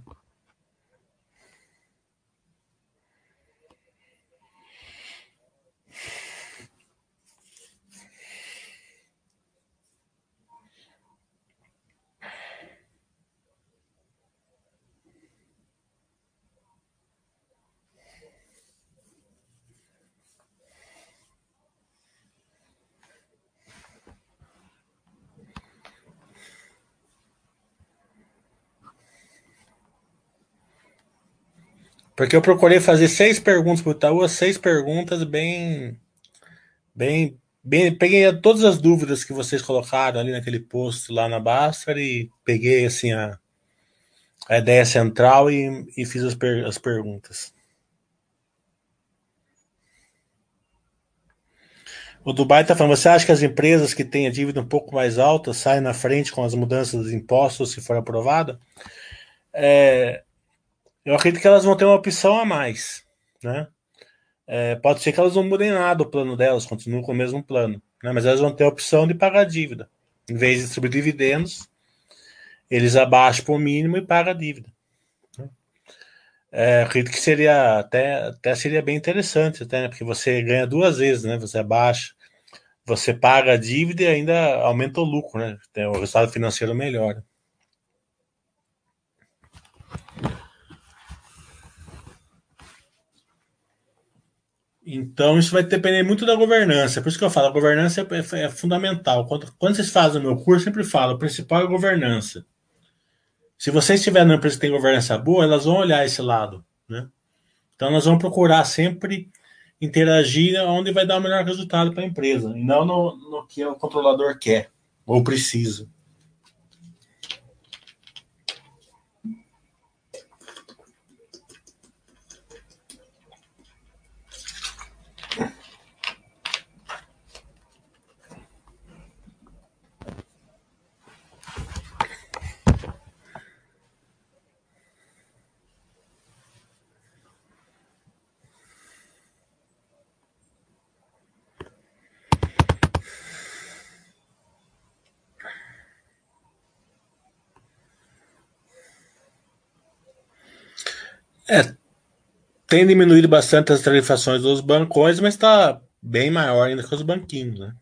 Porque eu procurei fazer seis perguntas para o Itaú, seis perguntas bem, bem, bem. Peguei todas as dúvidas que vocês colocaram ali naquele post lá na Basta e peguei assim a, a ideia central e, e fiz as, per, as perguntas. O Dubai está falando, você acha que as empresas que têm a dívida um pouco mais alta saem na frente com as mudanças dos impostos se for aprovada? É, eu acredito que elas vão ter uma opção a mais, né? É, pode ser que elas não mudem nada o plano delas, continuem com o mesmo plano, né? Mas elas vão ter a opção de pagar a dívida. Em vez de distribuir dividendos, eles abaixam para o mínimo e pagam a dívida. Né? É, acredito que seria até, até seria bem interessante, até, né? porque você ganha duas vezes, né? Você abaixa, você paga a dívida e ainda aumenta o lucro, né? O resultado financeiro melhora. Então, isso vai depender muito da governança. Por isso que eu falo, a governança é, é, é fundamental. Quando, quando, vocês fazem o meu curso, sempre falo, o principal é a governança. Se vocês estiverem numa empresa que tem governança boa, elas vão olhar esse lado. Né? Então, nós vamos procurar sempre interagir onde vai dar o melhor resultado para a empresa, e não no, no que o controlador quer ou precisa. É, tem diminuído bastante as tarifações dos bancões, mas está bem maior ainda que os banquinhos, né?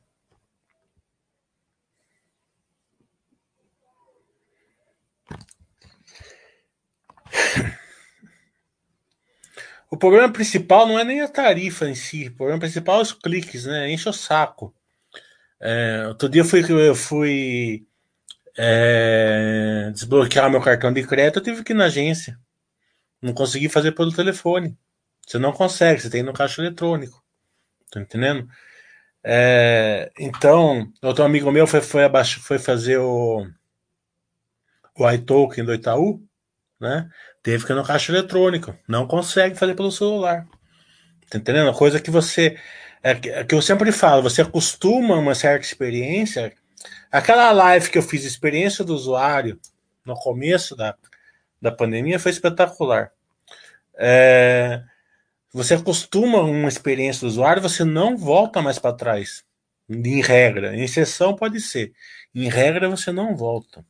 O problema principal não é nem a tarifa em si, o problema principal é os cliques, né? Enche o saco. É, outro dia eu fui, eu fui é, desbloquear meu cartão de crédito, eu tive que ir na agência. Não consegui fazer pelo telefone. Você não consegue, você tem no caixa eletrônico. Tá entendendo? É, então, outro amigo meu foi, foi, abaixo, foi fazer o, o iToken do Itaú, né? Teve que ir no caixa eletrônico. Não consegue fazer pelo celular. Tá entendendo? Coisa que você. É, é que eu sempre falo, você acostuma uma certa experiência. Aquela live que eu fiz, experiência do usuário, no começo da, da pandemia foi espetacular. É, você acostuma uma experiência do usuário, você não volta mais para trás. Em regra. Em exceção pode ser. Em regra, você não volta.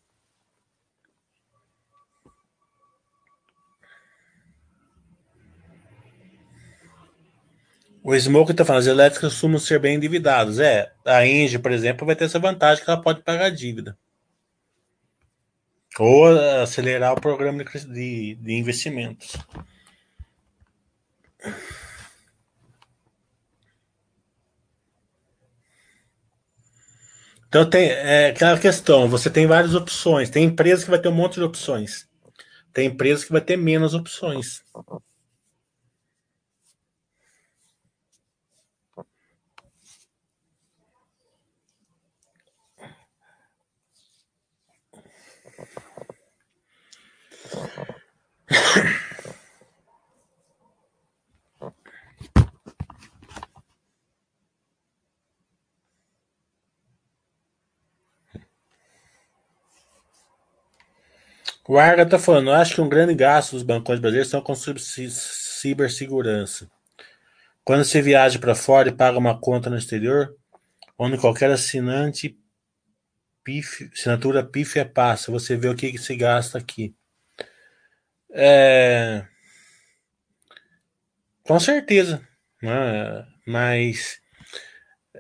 O Smoke está falando, as elétricas costumam ser bem endividadas. É, a Engie, por exemplo, vai ter essa vantagem que ela pode pagar dívida. Ou acelerar o programa de, de investimentos. Então tem é, aquela questão, você tem várias opções. Tem empresa que vai ter um monte de opções. Tem empresa que vai ter menos opções. O Arga está falando, acho que um grande gasto dos bancões brasileiros são com cibersegurança. Quando você viaja para fora e paga uma conta no exterior, onde qualquer assinante PIF, assinatura PIF é passa, você vê o que, que se gasta aqui. É... Com certeza, né? mas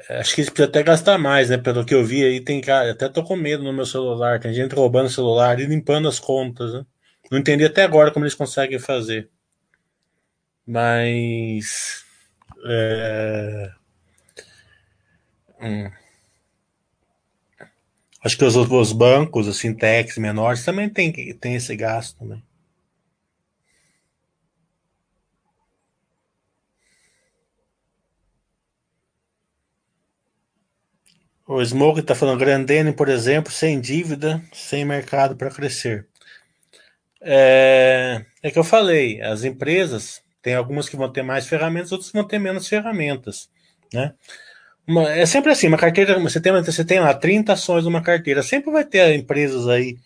acho que eles precisam até gastar mais, né? Pelo que eu vi aí, tem cara, até tô com medo no meu celular, tem gente roubando o celular e limpando as contas, né? Não entendi até agora como eles conseguem fazer. Mas. É... Hum. Acho que os, os bancos, os fintechs menores, também tem, tem esse gasto também. O Smoke está falando Grandene, por exemplo, sem dívida, sem mercado para crescer. É, é que eu falei, as empresas tem algumas que vão ter mais ferramentas, outras vão ter menos ferramentas, né? Uma, é sempre assim, uma carteira, você tem, você tem lá 30 ações numa carteira, sempre vai ter empresas aí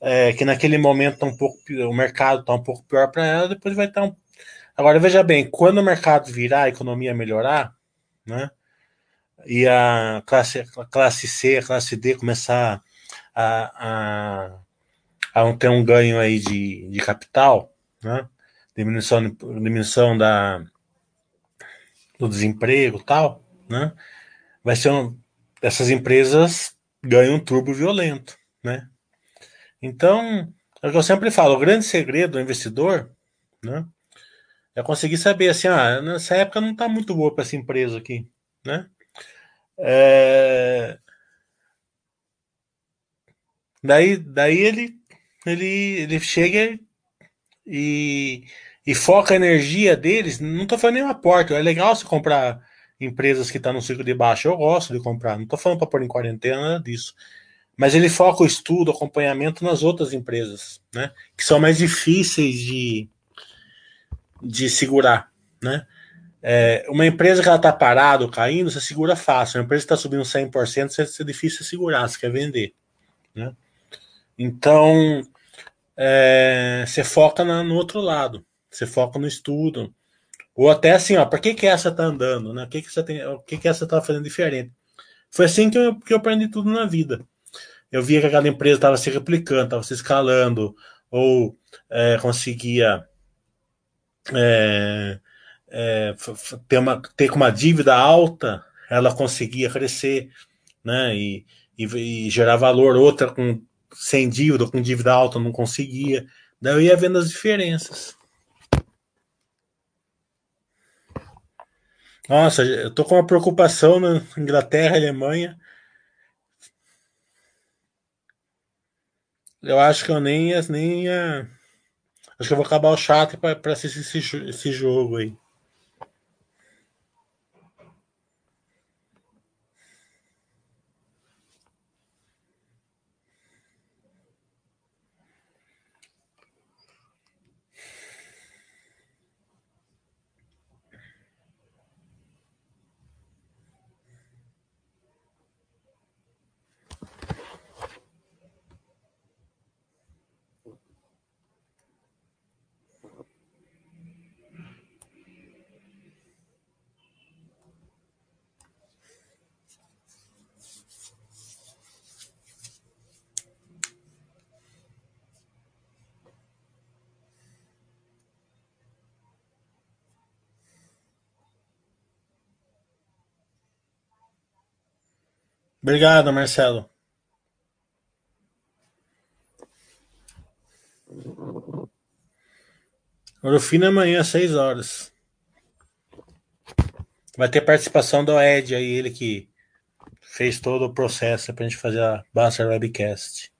é, que naquele momento tá um pouco, o mercado está um pouco pior para ela, depois vai estar tá um... Agora veja bem, quando o mercado virar, a economia melhorar, né? E a classe, a classe C, a classe D começar a, a, a ter um ganho aí de, de capital, né? diminuição, diminuição da, do desemprego tal, né? vai ser um, essas empresas ganham um turbo violento, né? Então, é o que eu sempre falo, o grande segredo do investidor, né, é conseguir saber assim, ah, nessa época não está muito boa para essa empresa aqui, né? É... Daí, daí ele, ele, ele chega e, e foca a energia deles. Não estou falando nem uma porta. É legal se comprar empresas que estão tá no ciclo de baixo. Eu gosto de comprar. Não estou falando para pôr em quarentena nada disso. Mas ele foca o estudo, acompanhamento nas outras empresas, né? Que são mais difíceis de, de segurar, né? É, uma empresa que ela está parada caindo, você segura fácil. Uma empresa que está subindo 100%, você, é difícil segurar, você quer vender. Né? Então, é, você foca na, no outro lado. Você foca no estudo. Ou até assim, ó, para que, que essa tá andando? Né? O que, que, você tem, o que, que essa tá fazendo diferente? Foi assim que eu, que eu aprendi tudo na vida. Eu via que aquela empresa estava se replicando, estava se escalando, ou é, conseguia é, é, ter, uma, ter uma dívida alta, ela conseguia crescer né, e, e, e gerar valor, outra com, sem dívida, com dívida alta, não conseguia. Daí eu ia vendo as diferenças. Nossa, eu tô com uma preocupação na Inglaterra, Alemanha. Eu acho que eu nem nem ia... Acho que eu vou acabar o chat para assistir esse, esse jogo aí. Obrigado, Marcelo. Orofina amanhã, às 6 horas. Vai ter participação do Ed aí, ele que fez todo o processo pra gente fazer a Buster Webcast.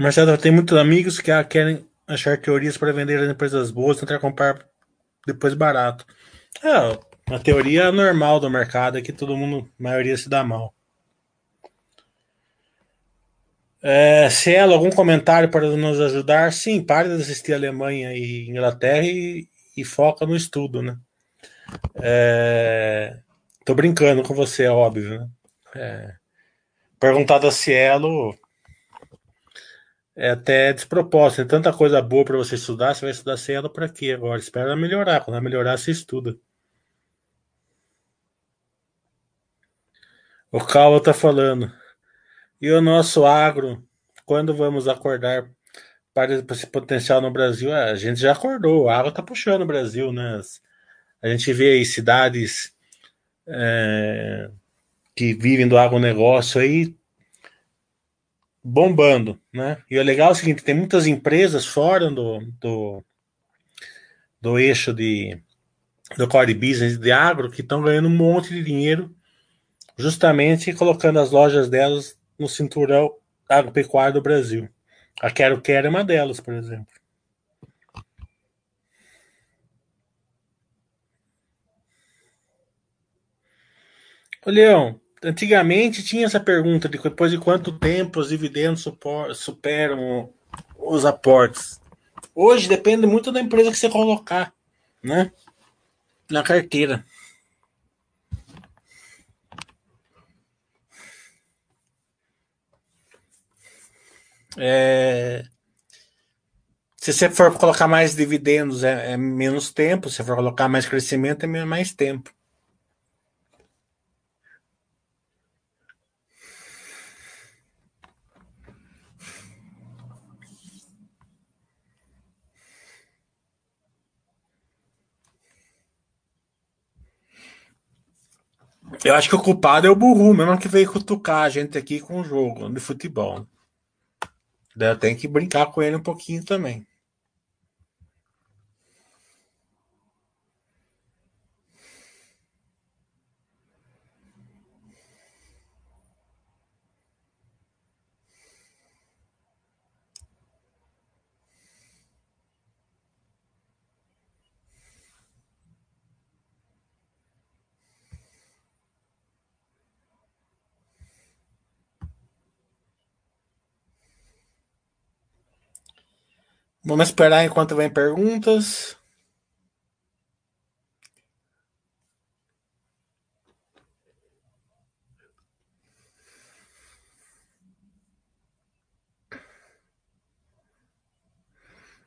Marcelo tem muitos amigos que querem achar teorias para vender as empresas boas, tentar comprar depois barato. É, a teoria normal do mercado é que todo mundo, a maioria se dá mal. É, Cielo, algum comentário para nos ajudar? Sim, pare de assistir Alemanha e Inglaterra e, e foca no estudo, né? É, tô brincando com você, é óbvio, né? É, perguntado a Cielo, é até despropósito. Tem tanta coisa boa para você estudar, você vai estudar sem ela para quê agora? Espera melhorar. Quando ela melhorar, você estuda. O Cal tá falando. E o nosso agro, quando vamos acordar para esse potencial no Brasil? É, a gente já acordou, o agro tá puxando o Brasil, né? A gente vê aí cidades é, que vivem do agronegócio aí bombando, né? E o legal é o seguinte, tem muitas empresas fora do, do, do eixo de do core business de agro que estão ganhando um monte de dinheiro justamente colocando as lojas delas no cinturão agropecuário do Brasil. A Quero Quero é uma delas, por exemplo. Ô, Leão, antigamente tinha essa pergunta de depois de quanto tempo os dividendos superam os aportes. Hoje depende muito da empresa que você colocar, né? Na carteira. É... Se você for colocar mais dividendos, é, é, menos tempo. Se for colocar mais crescimento, é mais tempo. Eu acho que o culpado é o Burru, mesmo que veio cutucar a gente aqui com o jogo de futebol. Daí eu tenho que brincar com ele um pouquinho também. Vamos esperar enquanto vem perguntas.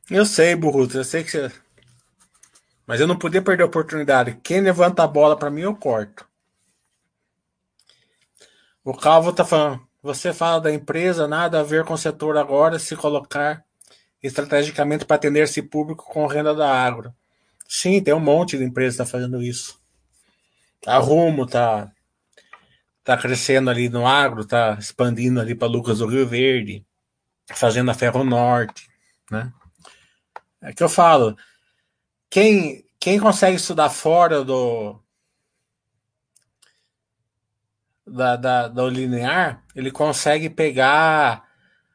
Eu sei, Burruto, eu sei que você. Mas eu não podia perder a oportunidade. Quem levanta a bola para mim, eu corto. O Calvo tá falando. Você fala da empresa, nada a ver com o setor agora se colocar estrategicamente para atender esse público com renda da agro. Sim, tem um monte de empresas que está fazendo isso. A Rumo está tá crescendo ali no agro, está expandindo ali para Lucas do Rio Verde, fazendo a Ferro Norte, né? É que eu falo, quem, quem consegue estudar fora do da, da, do linear, ele consegue pegar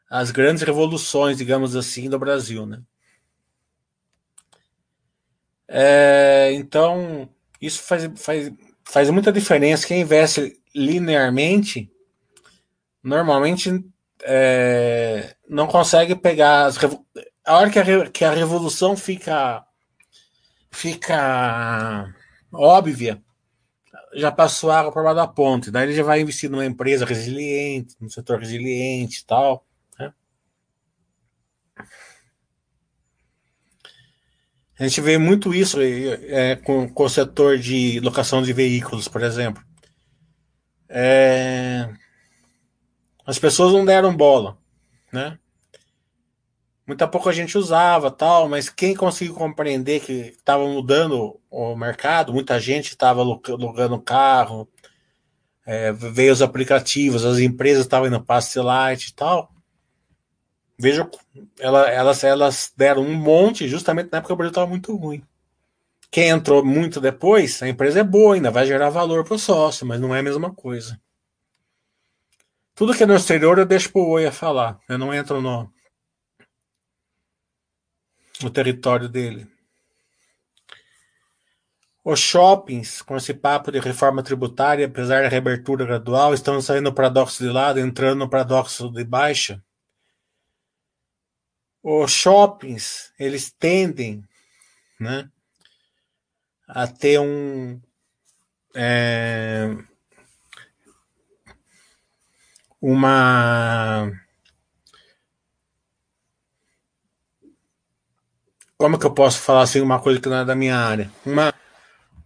as grandes revoluções, digamos assim, do Brasil, né? É, então, isso faz, faz, faz muita diferença. Quem investe linearmente, normalmente é, não consegue pegar as a hora que a, que a revolução fica fica óbvia, já passou água por baixo da ponte. Daí ele já vai investir numa empresa resiliente, num setor resiliente e tal. A gente vê muito isso é, com, com, o setor de locação de veículos, por exemplo. É, as pessoas não deram bola, né? Muita pouca gente usava, tal, mas quem conseguiu compreender que estava mudando o mercado, muita gente estava alugando carro, é, veio os aplicativos, as empresas estavam indo para Light e tal. Veja, ela, elas, elas deram um monte justamente na época que o Brasil estava muito ruim. Quem entrou muito depois, a empresa é boa, ainda vai gerar valor para o sócio, mas não é a mesma coisa. Tudo que é no exterior eu deixo para o Oia falar. Eu não entro no, no território dele. Os shoppings, com esse papo de reforma tributária, apesar da reabertura gradual, estão saindo no paradoxo de lado, entrando no paradoxo de baixa os shoppings eles tendem né, a ter um é, uma como que eu posso falar assim uma coisa que não é da minha área? Uma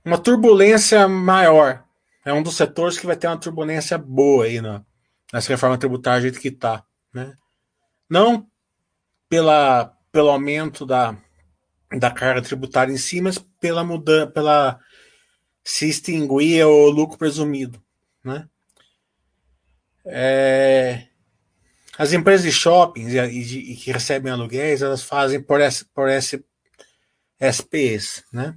uma turbulência maior. É um dos setores que vai ter uma turbulência boa aí na, nessa reforma tributária do jeito que está né? Não pela, pelo aumento da, da carga tributária em si, mas pela mudança, pela se extinguir o lucro presumido, né? É, as empresas de shoppings e, e, e, que recebem aluguéis, elas fazem por, S, por S, SPs, né?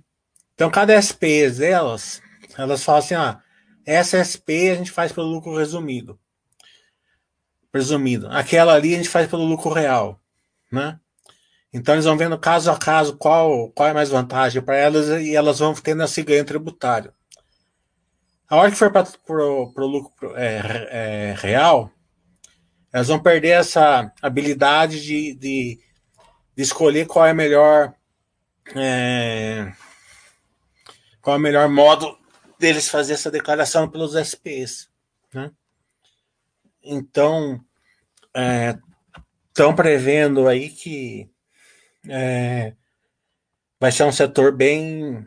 Então, cada SPS delas, elas falam assim, ah, essa SP a gente faz pelo lucro resumido. Presumido. Aquela ali a gente faz pelo lucro real, né? Então eles vão vendo caso a caso qual, qual é mais vantagem para elas e elas vão tendo esse ganho tributário. A hora que for para o lucro é, é, real, elas vão perder essa habilidade de, de, de escolher qual é melhor é, qual é o melhor modo deles fazer essa declaração pelos SPS. Né? Então, estão prevendo aí que é, vai ser um setor bem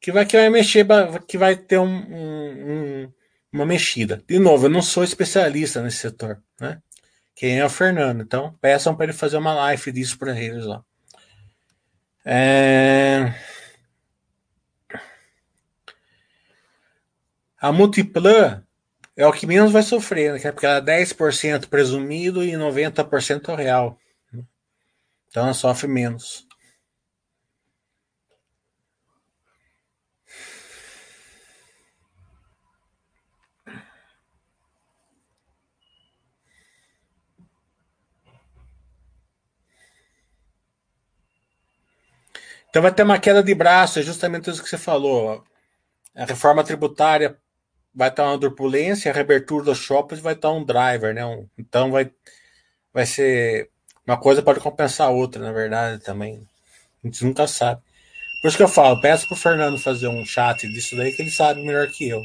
que vai que vai mexer que vai ter um, um, uma mexida. De novo eu não sou especialista nesse setor né? Quem é o Fernando. Então peçam para ele fazer uma live disso para eles lá é... a Multiplan é o que menos vai sofrer, né? porque ela é 10% presumido e 90% real. Então ela sofre menos. Então vai ter uma queda de braço, é justamente isso que você falou. A reforma tributária vai estar uma turbulência, a reabertura dos shoppings vai estar um driver, né? então vai, vai ser uma coisa pode compensar a outra, na verdade, também. A gente nunca sabe. Por isso que eu falo, peço pro Fernando fazer um chat disso daí que ele sabe melhor que eu.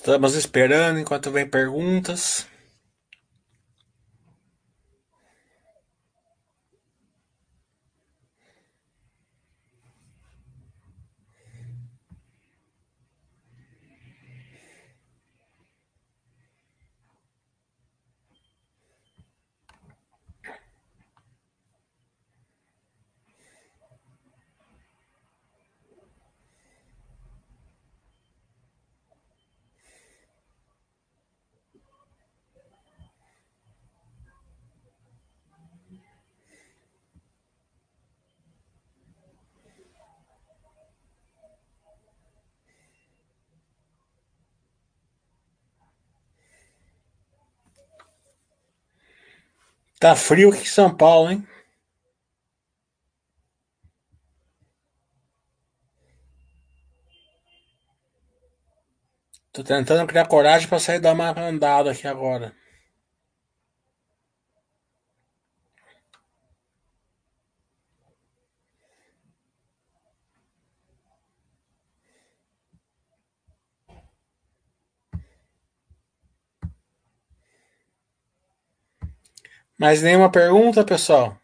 Estamos esperando enquanto vem perguntas. Tá frio aqui em São Paulo, hein? Tô tentando criar coragem para sair dar uma andada aqui agora. Mais nenhuma pergunta, pessoal?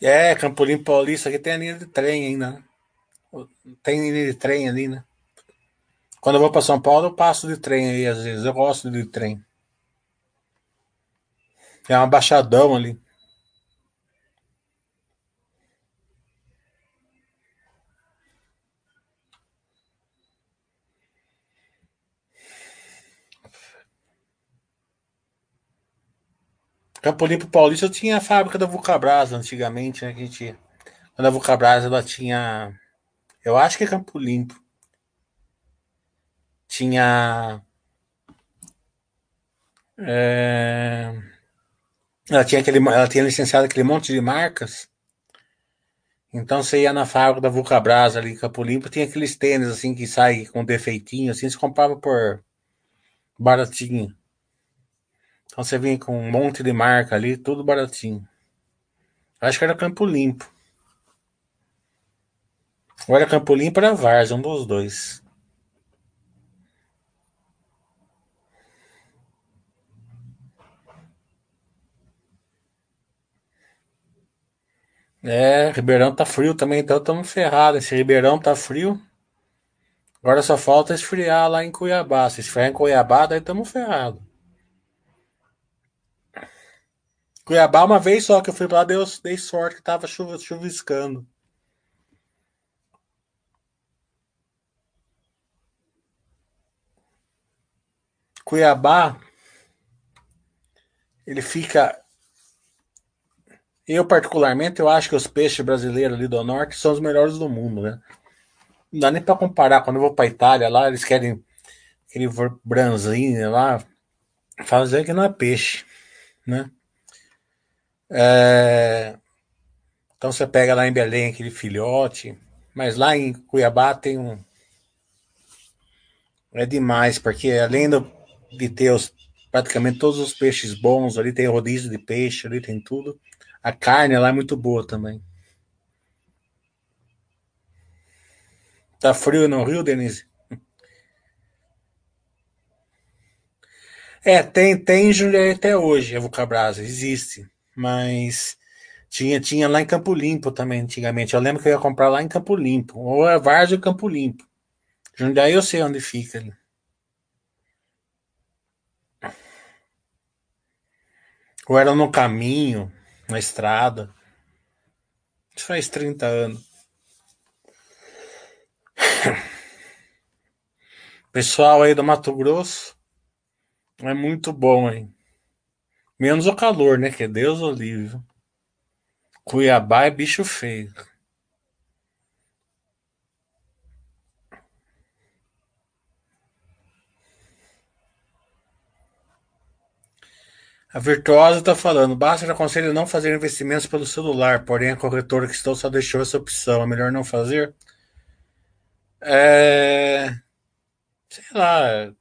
É, Campolim Paulista aqui tem a linha de trem ainda. Né? Tem linha de trem ali, né? Quando eu vou para São Paulo, eu passo de trem aí, às vezes. Eu gosto de trem. É uma baixadão ali. Campo Limpo Paulista tinha a fábrica da Vulcabras antigamente, né? Que a gente, quando a Vulcabras ela tinha. Eu acho que é Campo Limpo. Tinha. É, ela tinha aquele, ela tinha licenciado aquele monte de marcas. Então você ia na fábrica da Vulcabras ali em Campo Limpo, tinha aqueles tênis assim que sai com defeitinho, assim, você comprava por baratinho. Então você vinha com um monte de marca ali, tudo baratinho. Acho que era Campo Limpo. Ou era Campo Limpo era Vars, um dos dois. É, Ribeirão tá frio também, então estamos ferrados. Esse Ribeirão tá frio. Agora só falta esfriar lá em Cuiabá. Se esfriar em Cuiabá, daí estamos ferrados. Cuiabá, uma vez só que eu fui pra lá, dei, dei sorte que tava chuva, chuviscando. Cuiabá, ele fica. Eu, particularmente, eu acho que os peixes brasileiros ali do norte são os melhores do mundo, né? Não dá nem pra comparar. Quando eu vou pra Itália lá, eles querem aquele branzinho lá, fazer que não é peixe, né? É... Então você pega lá em Belém aquele filhote, mas lá em Cuiabá tem um. É demais, porque além de ter os, praticamente todos os peixes bons, ali tem rodízio de peixe, ali tem tudo. A carne lá é muito boa também. Tá frio no Rio, Denise? É, tem, tem Jundiaí até hoje, a Vulcabras, existe mas tinha, tinha lá em Campo Limpo também, antigamente. Eu lembro que eu ia comprar lá em Campo Limpo, ou é Várzea Campo Limpo. Jundiaí eu sei onde fica. Ali. Ou era no caminho, na estrada. Isso faz 30 anos. Pessoal aí do Mato Grosso, é muito bom, hein? Menos o calor, né? Que é Deus o livre. Cuiabá é bicho feio. A Virtuosa está falando, basta aconselho não fazer investimentos pelo celular, porém a corretora que estou só deixou essa opção. É melhor não fazer? É... Sei lá,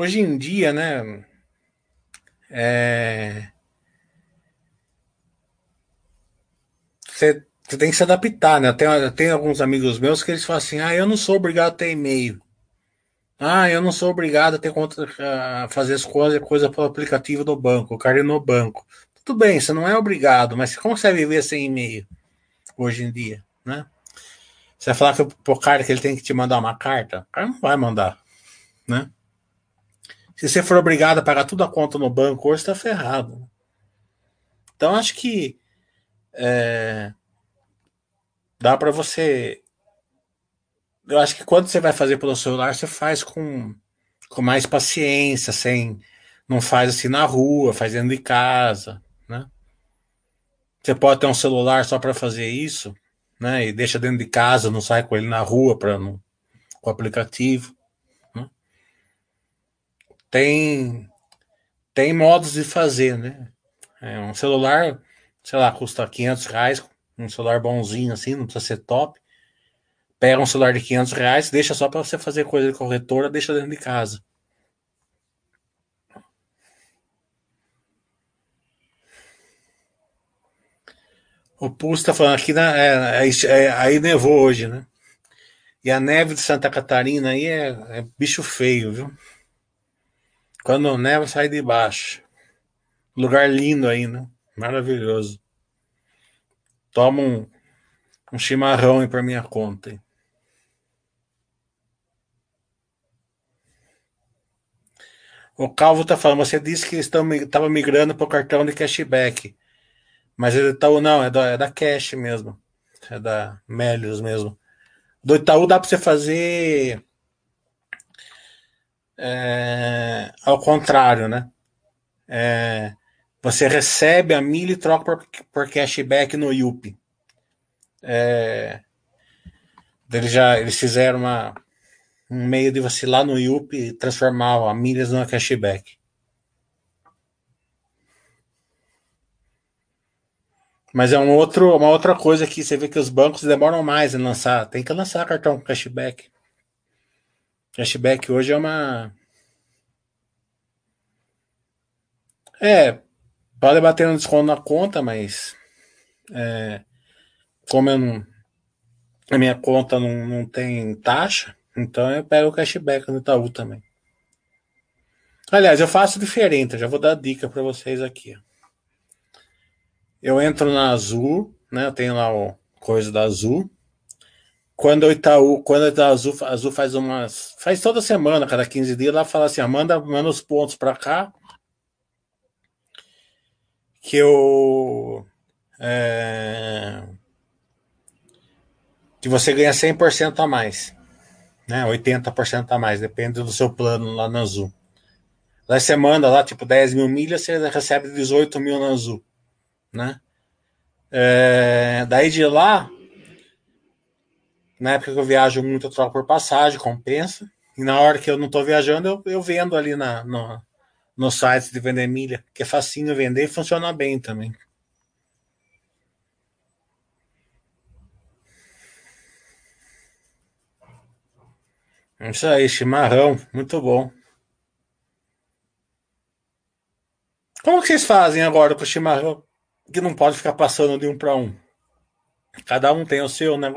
Hoje em dia, né? É... Você, tem que se adaptar, né? Tem, tem alguns amigos meus que eles falam assim: ah, eu não sou obrigado a ter e-mail. Ah, eu não sou obrigado a ter conta, a fazer as coisas coisa pelo aplicativo do banco, o cara no banco. Tudo bem, você não é obrigado, mas você consegue viver sem e-mail hoje em dia, né? Você vai falar que o cara que ele tem que te mandar uma carta, o cara não vai mandar, né? Se você for obrigado a pagar tudo a conta no banco, hoje está ferrado. Então acho que é, dá para você. Eu acho que quando você vai fazer pelo celular, você faz com, com mais paciência, sem não faz assim na rua, faz dentro de casa, né? Você pode ter um celular só para fazer isso, né? E deixa dentro de casa, não sai com ele na rua para com o aplicativo tem tem modos de fazer, né? É, um celular, sei lá, custa 500 reais, um celular bonzinho assim, não precisa ser top. Pega um celular de 500 reais, deixa só para você fazer coisa de corretora, deixa dentro de casa. O Pulso tá falando aqui, na, é, é, é, aí nevou hoje, né? E a neve de Santa Catarina aí é, é bicho feio, viu? Quando neva, sai de baixo. Lugar lindo aí, né? Maravilhoso. Toma um, um chimarrão aí pra minha conta. Hein? O Calvo tá falando, você disse que estava migrando para o cartão de cashback. Mas ele tá, não, é da, é da Cash mesmo. É da Melios mesmo. Do Itaú dá para você fazer é, ao contrário, né? É, você recebe a milha e troca por, por cashback no Yupi. É, eles já eles fizeram uma, um meio de você ir lá no Yupi e transformar a milhas no cashback. Mas é um outro, uma outra coisa que você vê que os bancos demoram mais em lançar. Tem que lançar cartão cashback. Cashback hoje é uma. É, pode bater um desconto na conta, mas. É, como eu não. A minha conta não, não tem taxa, então eu pego o cashback no Itaú também. Aliás, eu faço diferente, eu já vou dar dica para vocês aqui. Eu entro na Azul, né? Eu tenho lá o coisa da Azul. Quando o Itaú, quando a Azul, Azul faz umas. Faz toda semana, cada 15 dias, ela fala assim: manda, manda os pontos para cá. Que eu. É, que você ganha 100% a mais. Né? 80% a mais, depende do seu plano lá na Azul. Lá você manda lá, tipo, 10 mil milhas, você recebe 18 mil na Azul né? É, daí de lá, na época que eu viajo muito, eu troco por passagem, compensa. E na hora que eu não estou viajando, eu, eu vendo ali na, no, no site de vender milha, que é facinho vender e funciona bem também. Isso aí, chimarrão, muito bom. Como que vocês fazem agora com o chimarrão? que não pode ficar passando de um para um. Cada um tem o seu. Né,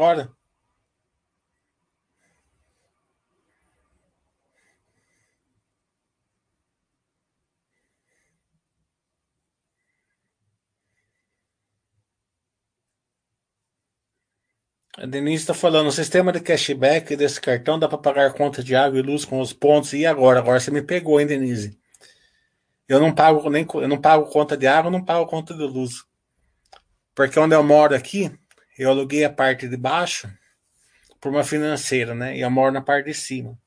A Denise está falando, o sistema de cashback desse cartão dá para pagar conta de água e luz com os pontos. E agora? Agora você me pegou, hein, Denise? Eu não pago nem eu não pago conta de água, não pago conta de luz. Porque onde eu moro aqui, eu aluguei a parte de baixo por uma financeira, né? E eu moro na parte de cima.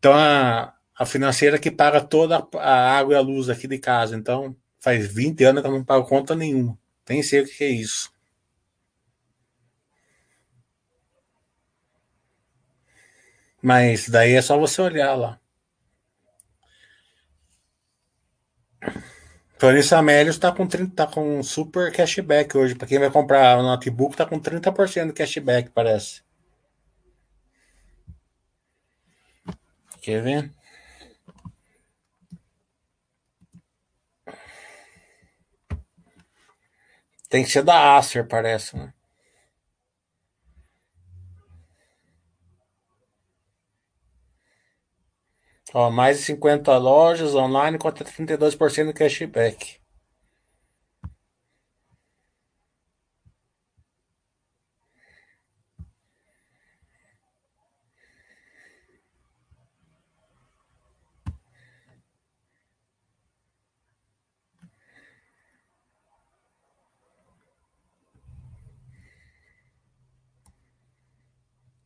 Então a, a financeira que paga toda a água e a luz aqui de casa. Então faz 20 anos que eu não pago conta nenhuma. Nem sei o que é isso. Mas daí é só você olhar lá. Clarice Amélios está com, 30, tá com super cashback hoje. Para quem vai comprar o notebook, está com 30% de cashback, parece. Quer ver? Tem que ser da Acer, parece, né? Ó, mais de 50 lojas online até 32% de cashback.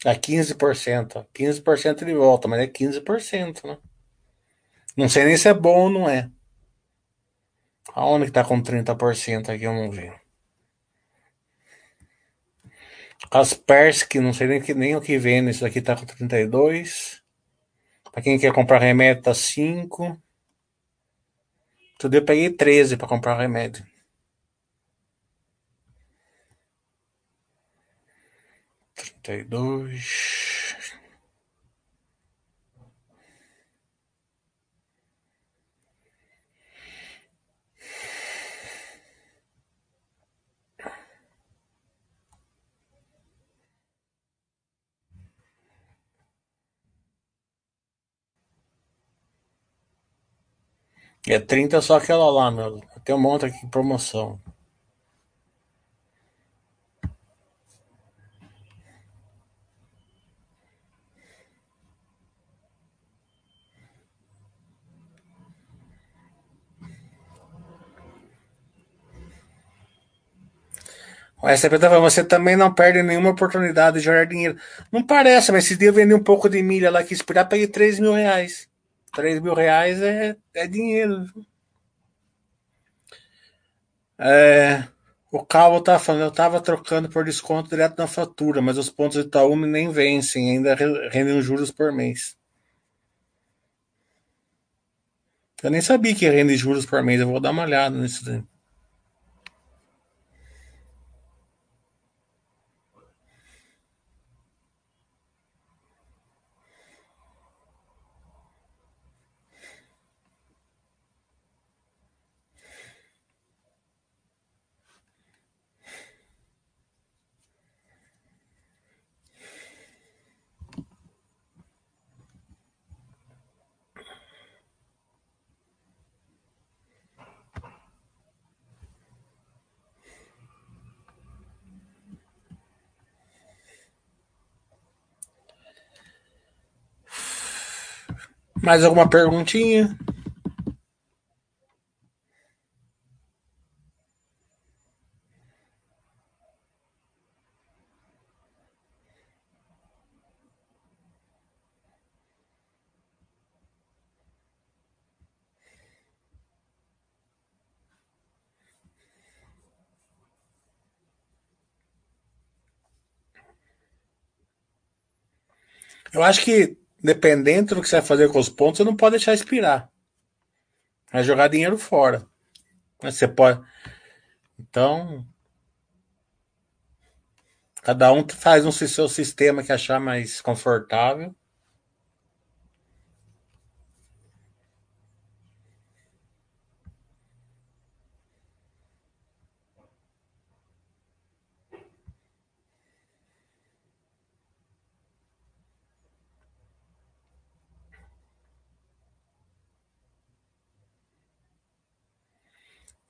É 15%. 15% de volta, mas é 15%, né? Não sei nem se é bom ou não é. Aonde que tá com 30% aqui? Eu não vi. Kaspersky, não sei nem, nem o que vem. Esse daqui tá com 32. Pra quem quer comprar remédio, tá 5. Tudo eu peguei 13 para comprar remédio. trinta e dois, É trinta só aquela lá, meu. Tem um monte aqui, promoção. O STP tá falando, você também não perde nenhuma oportunidade de gerar dinheiro. Não parece, mas esse dia eu vendi um pouco de milha lá que esperar, peguei 3 mil reais. 3 mil reais é, é dinheiro. É, o Calvo tá falando, eu tava trocando por desconto direto na fatura, mas os pontos de Itaú nem vencem, ainda rendem juros por mês. Eu nem sabia que rende juros por mês, eu vou dar uma olhada nisso daí. Mais alguma perguntinha? Eu acho que dependendo do que você vai fazer com os pontos, você não pode deixar expirar. Vai jogar dinheiro fora. Você pode. Então. Cada um faz um seu sistema que achar mais confortável.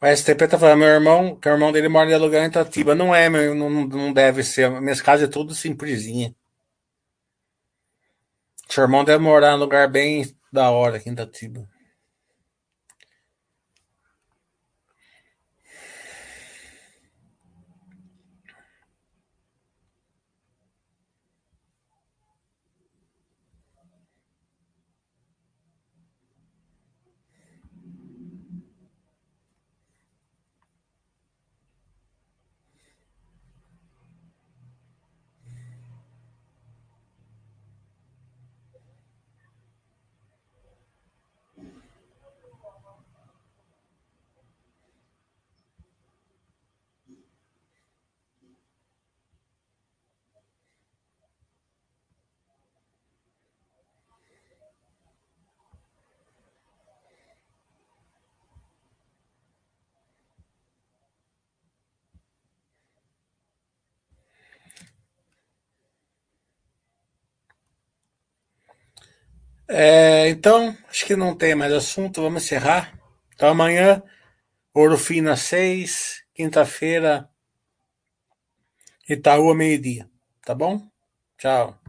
O STP tá falando, meu irmão, que o irmão dele mora em aluguel em Itatiba. Não é, meu, não, não deve ser. Minhas casas é tudo simplesinha. Seu irmão deve morar num lugar bem da hora aqui em Itatiba. É, então, acho que não tem mais assunto, vamos encerrar. Então amanhã, às seis, quinta-feira, Itaú meio-dia. Tá bom? Tchau.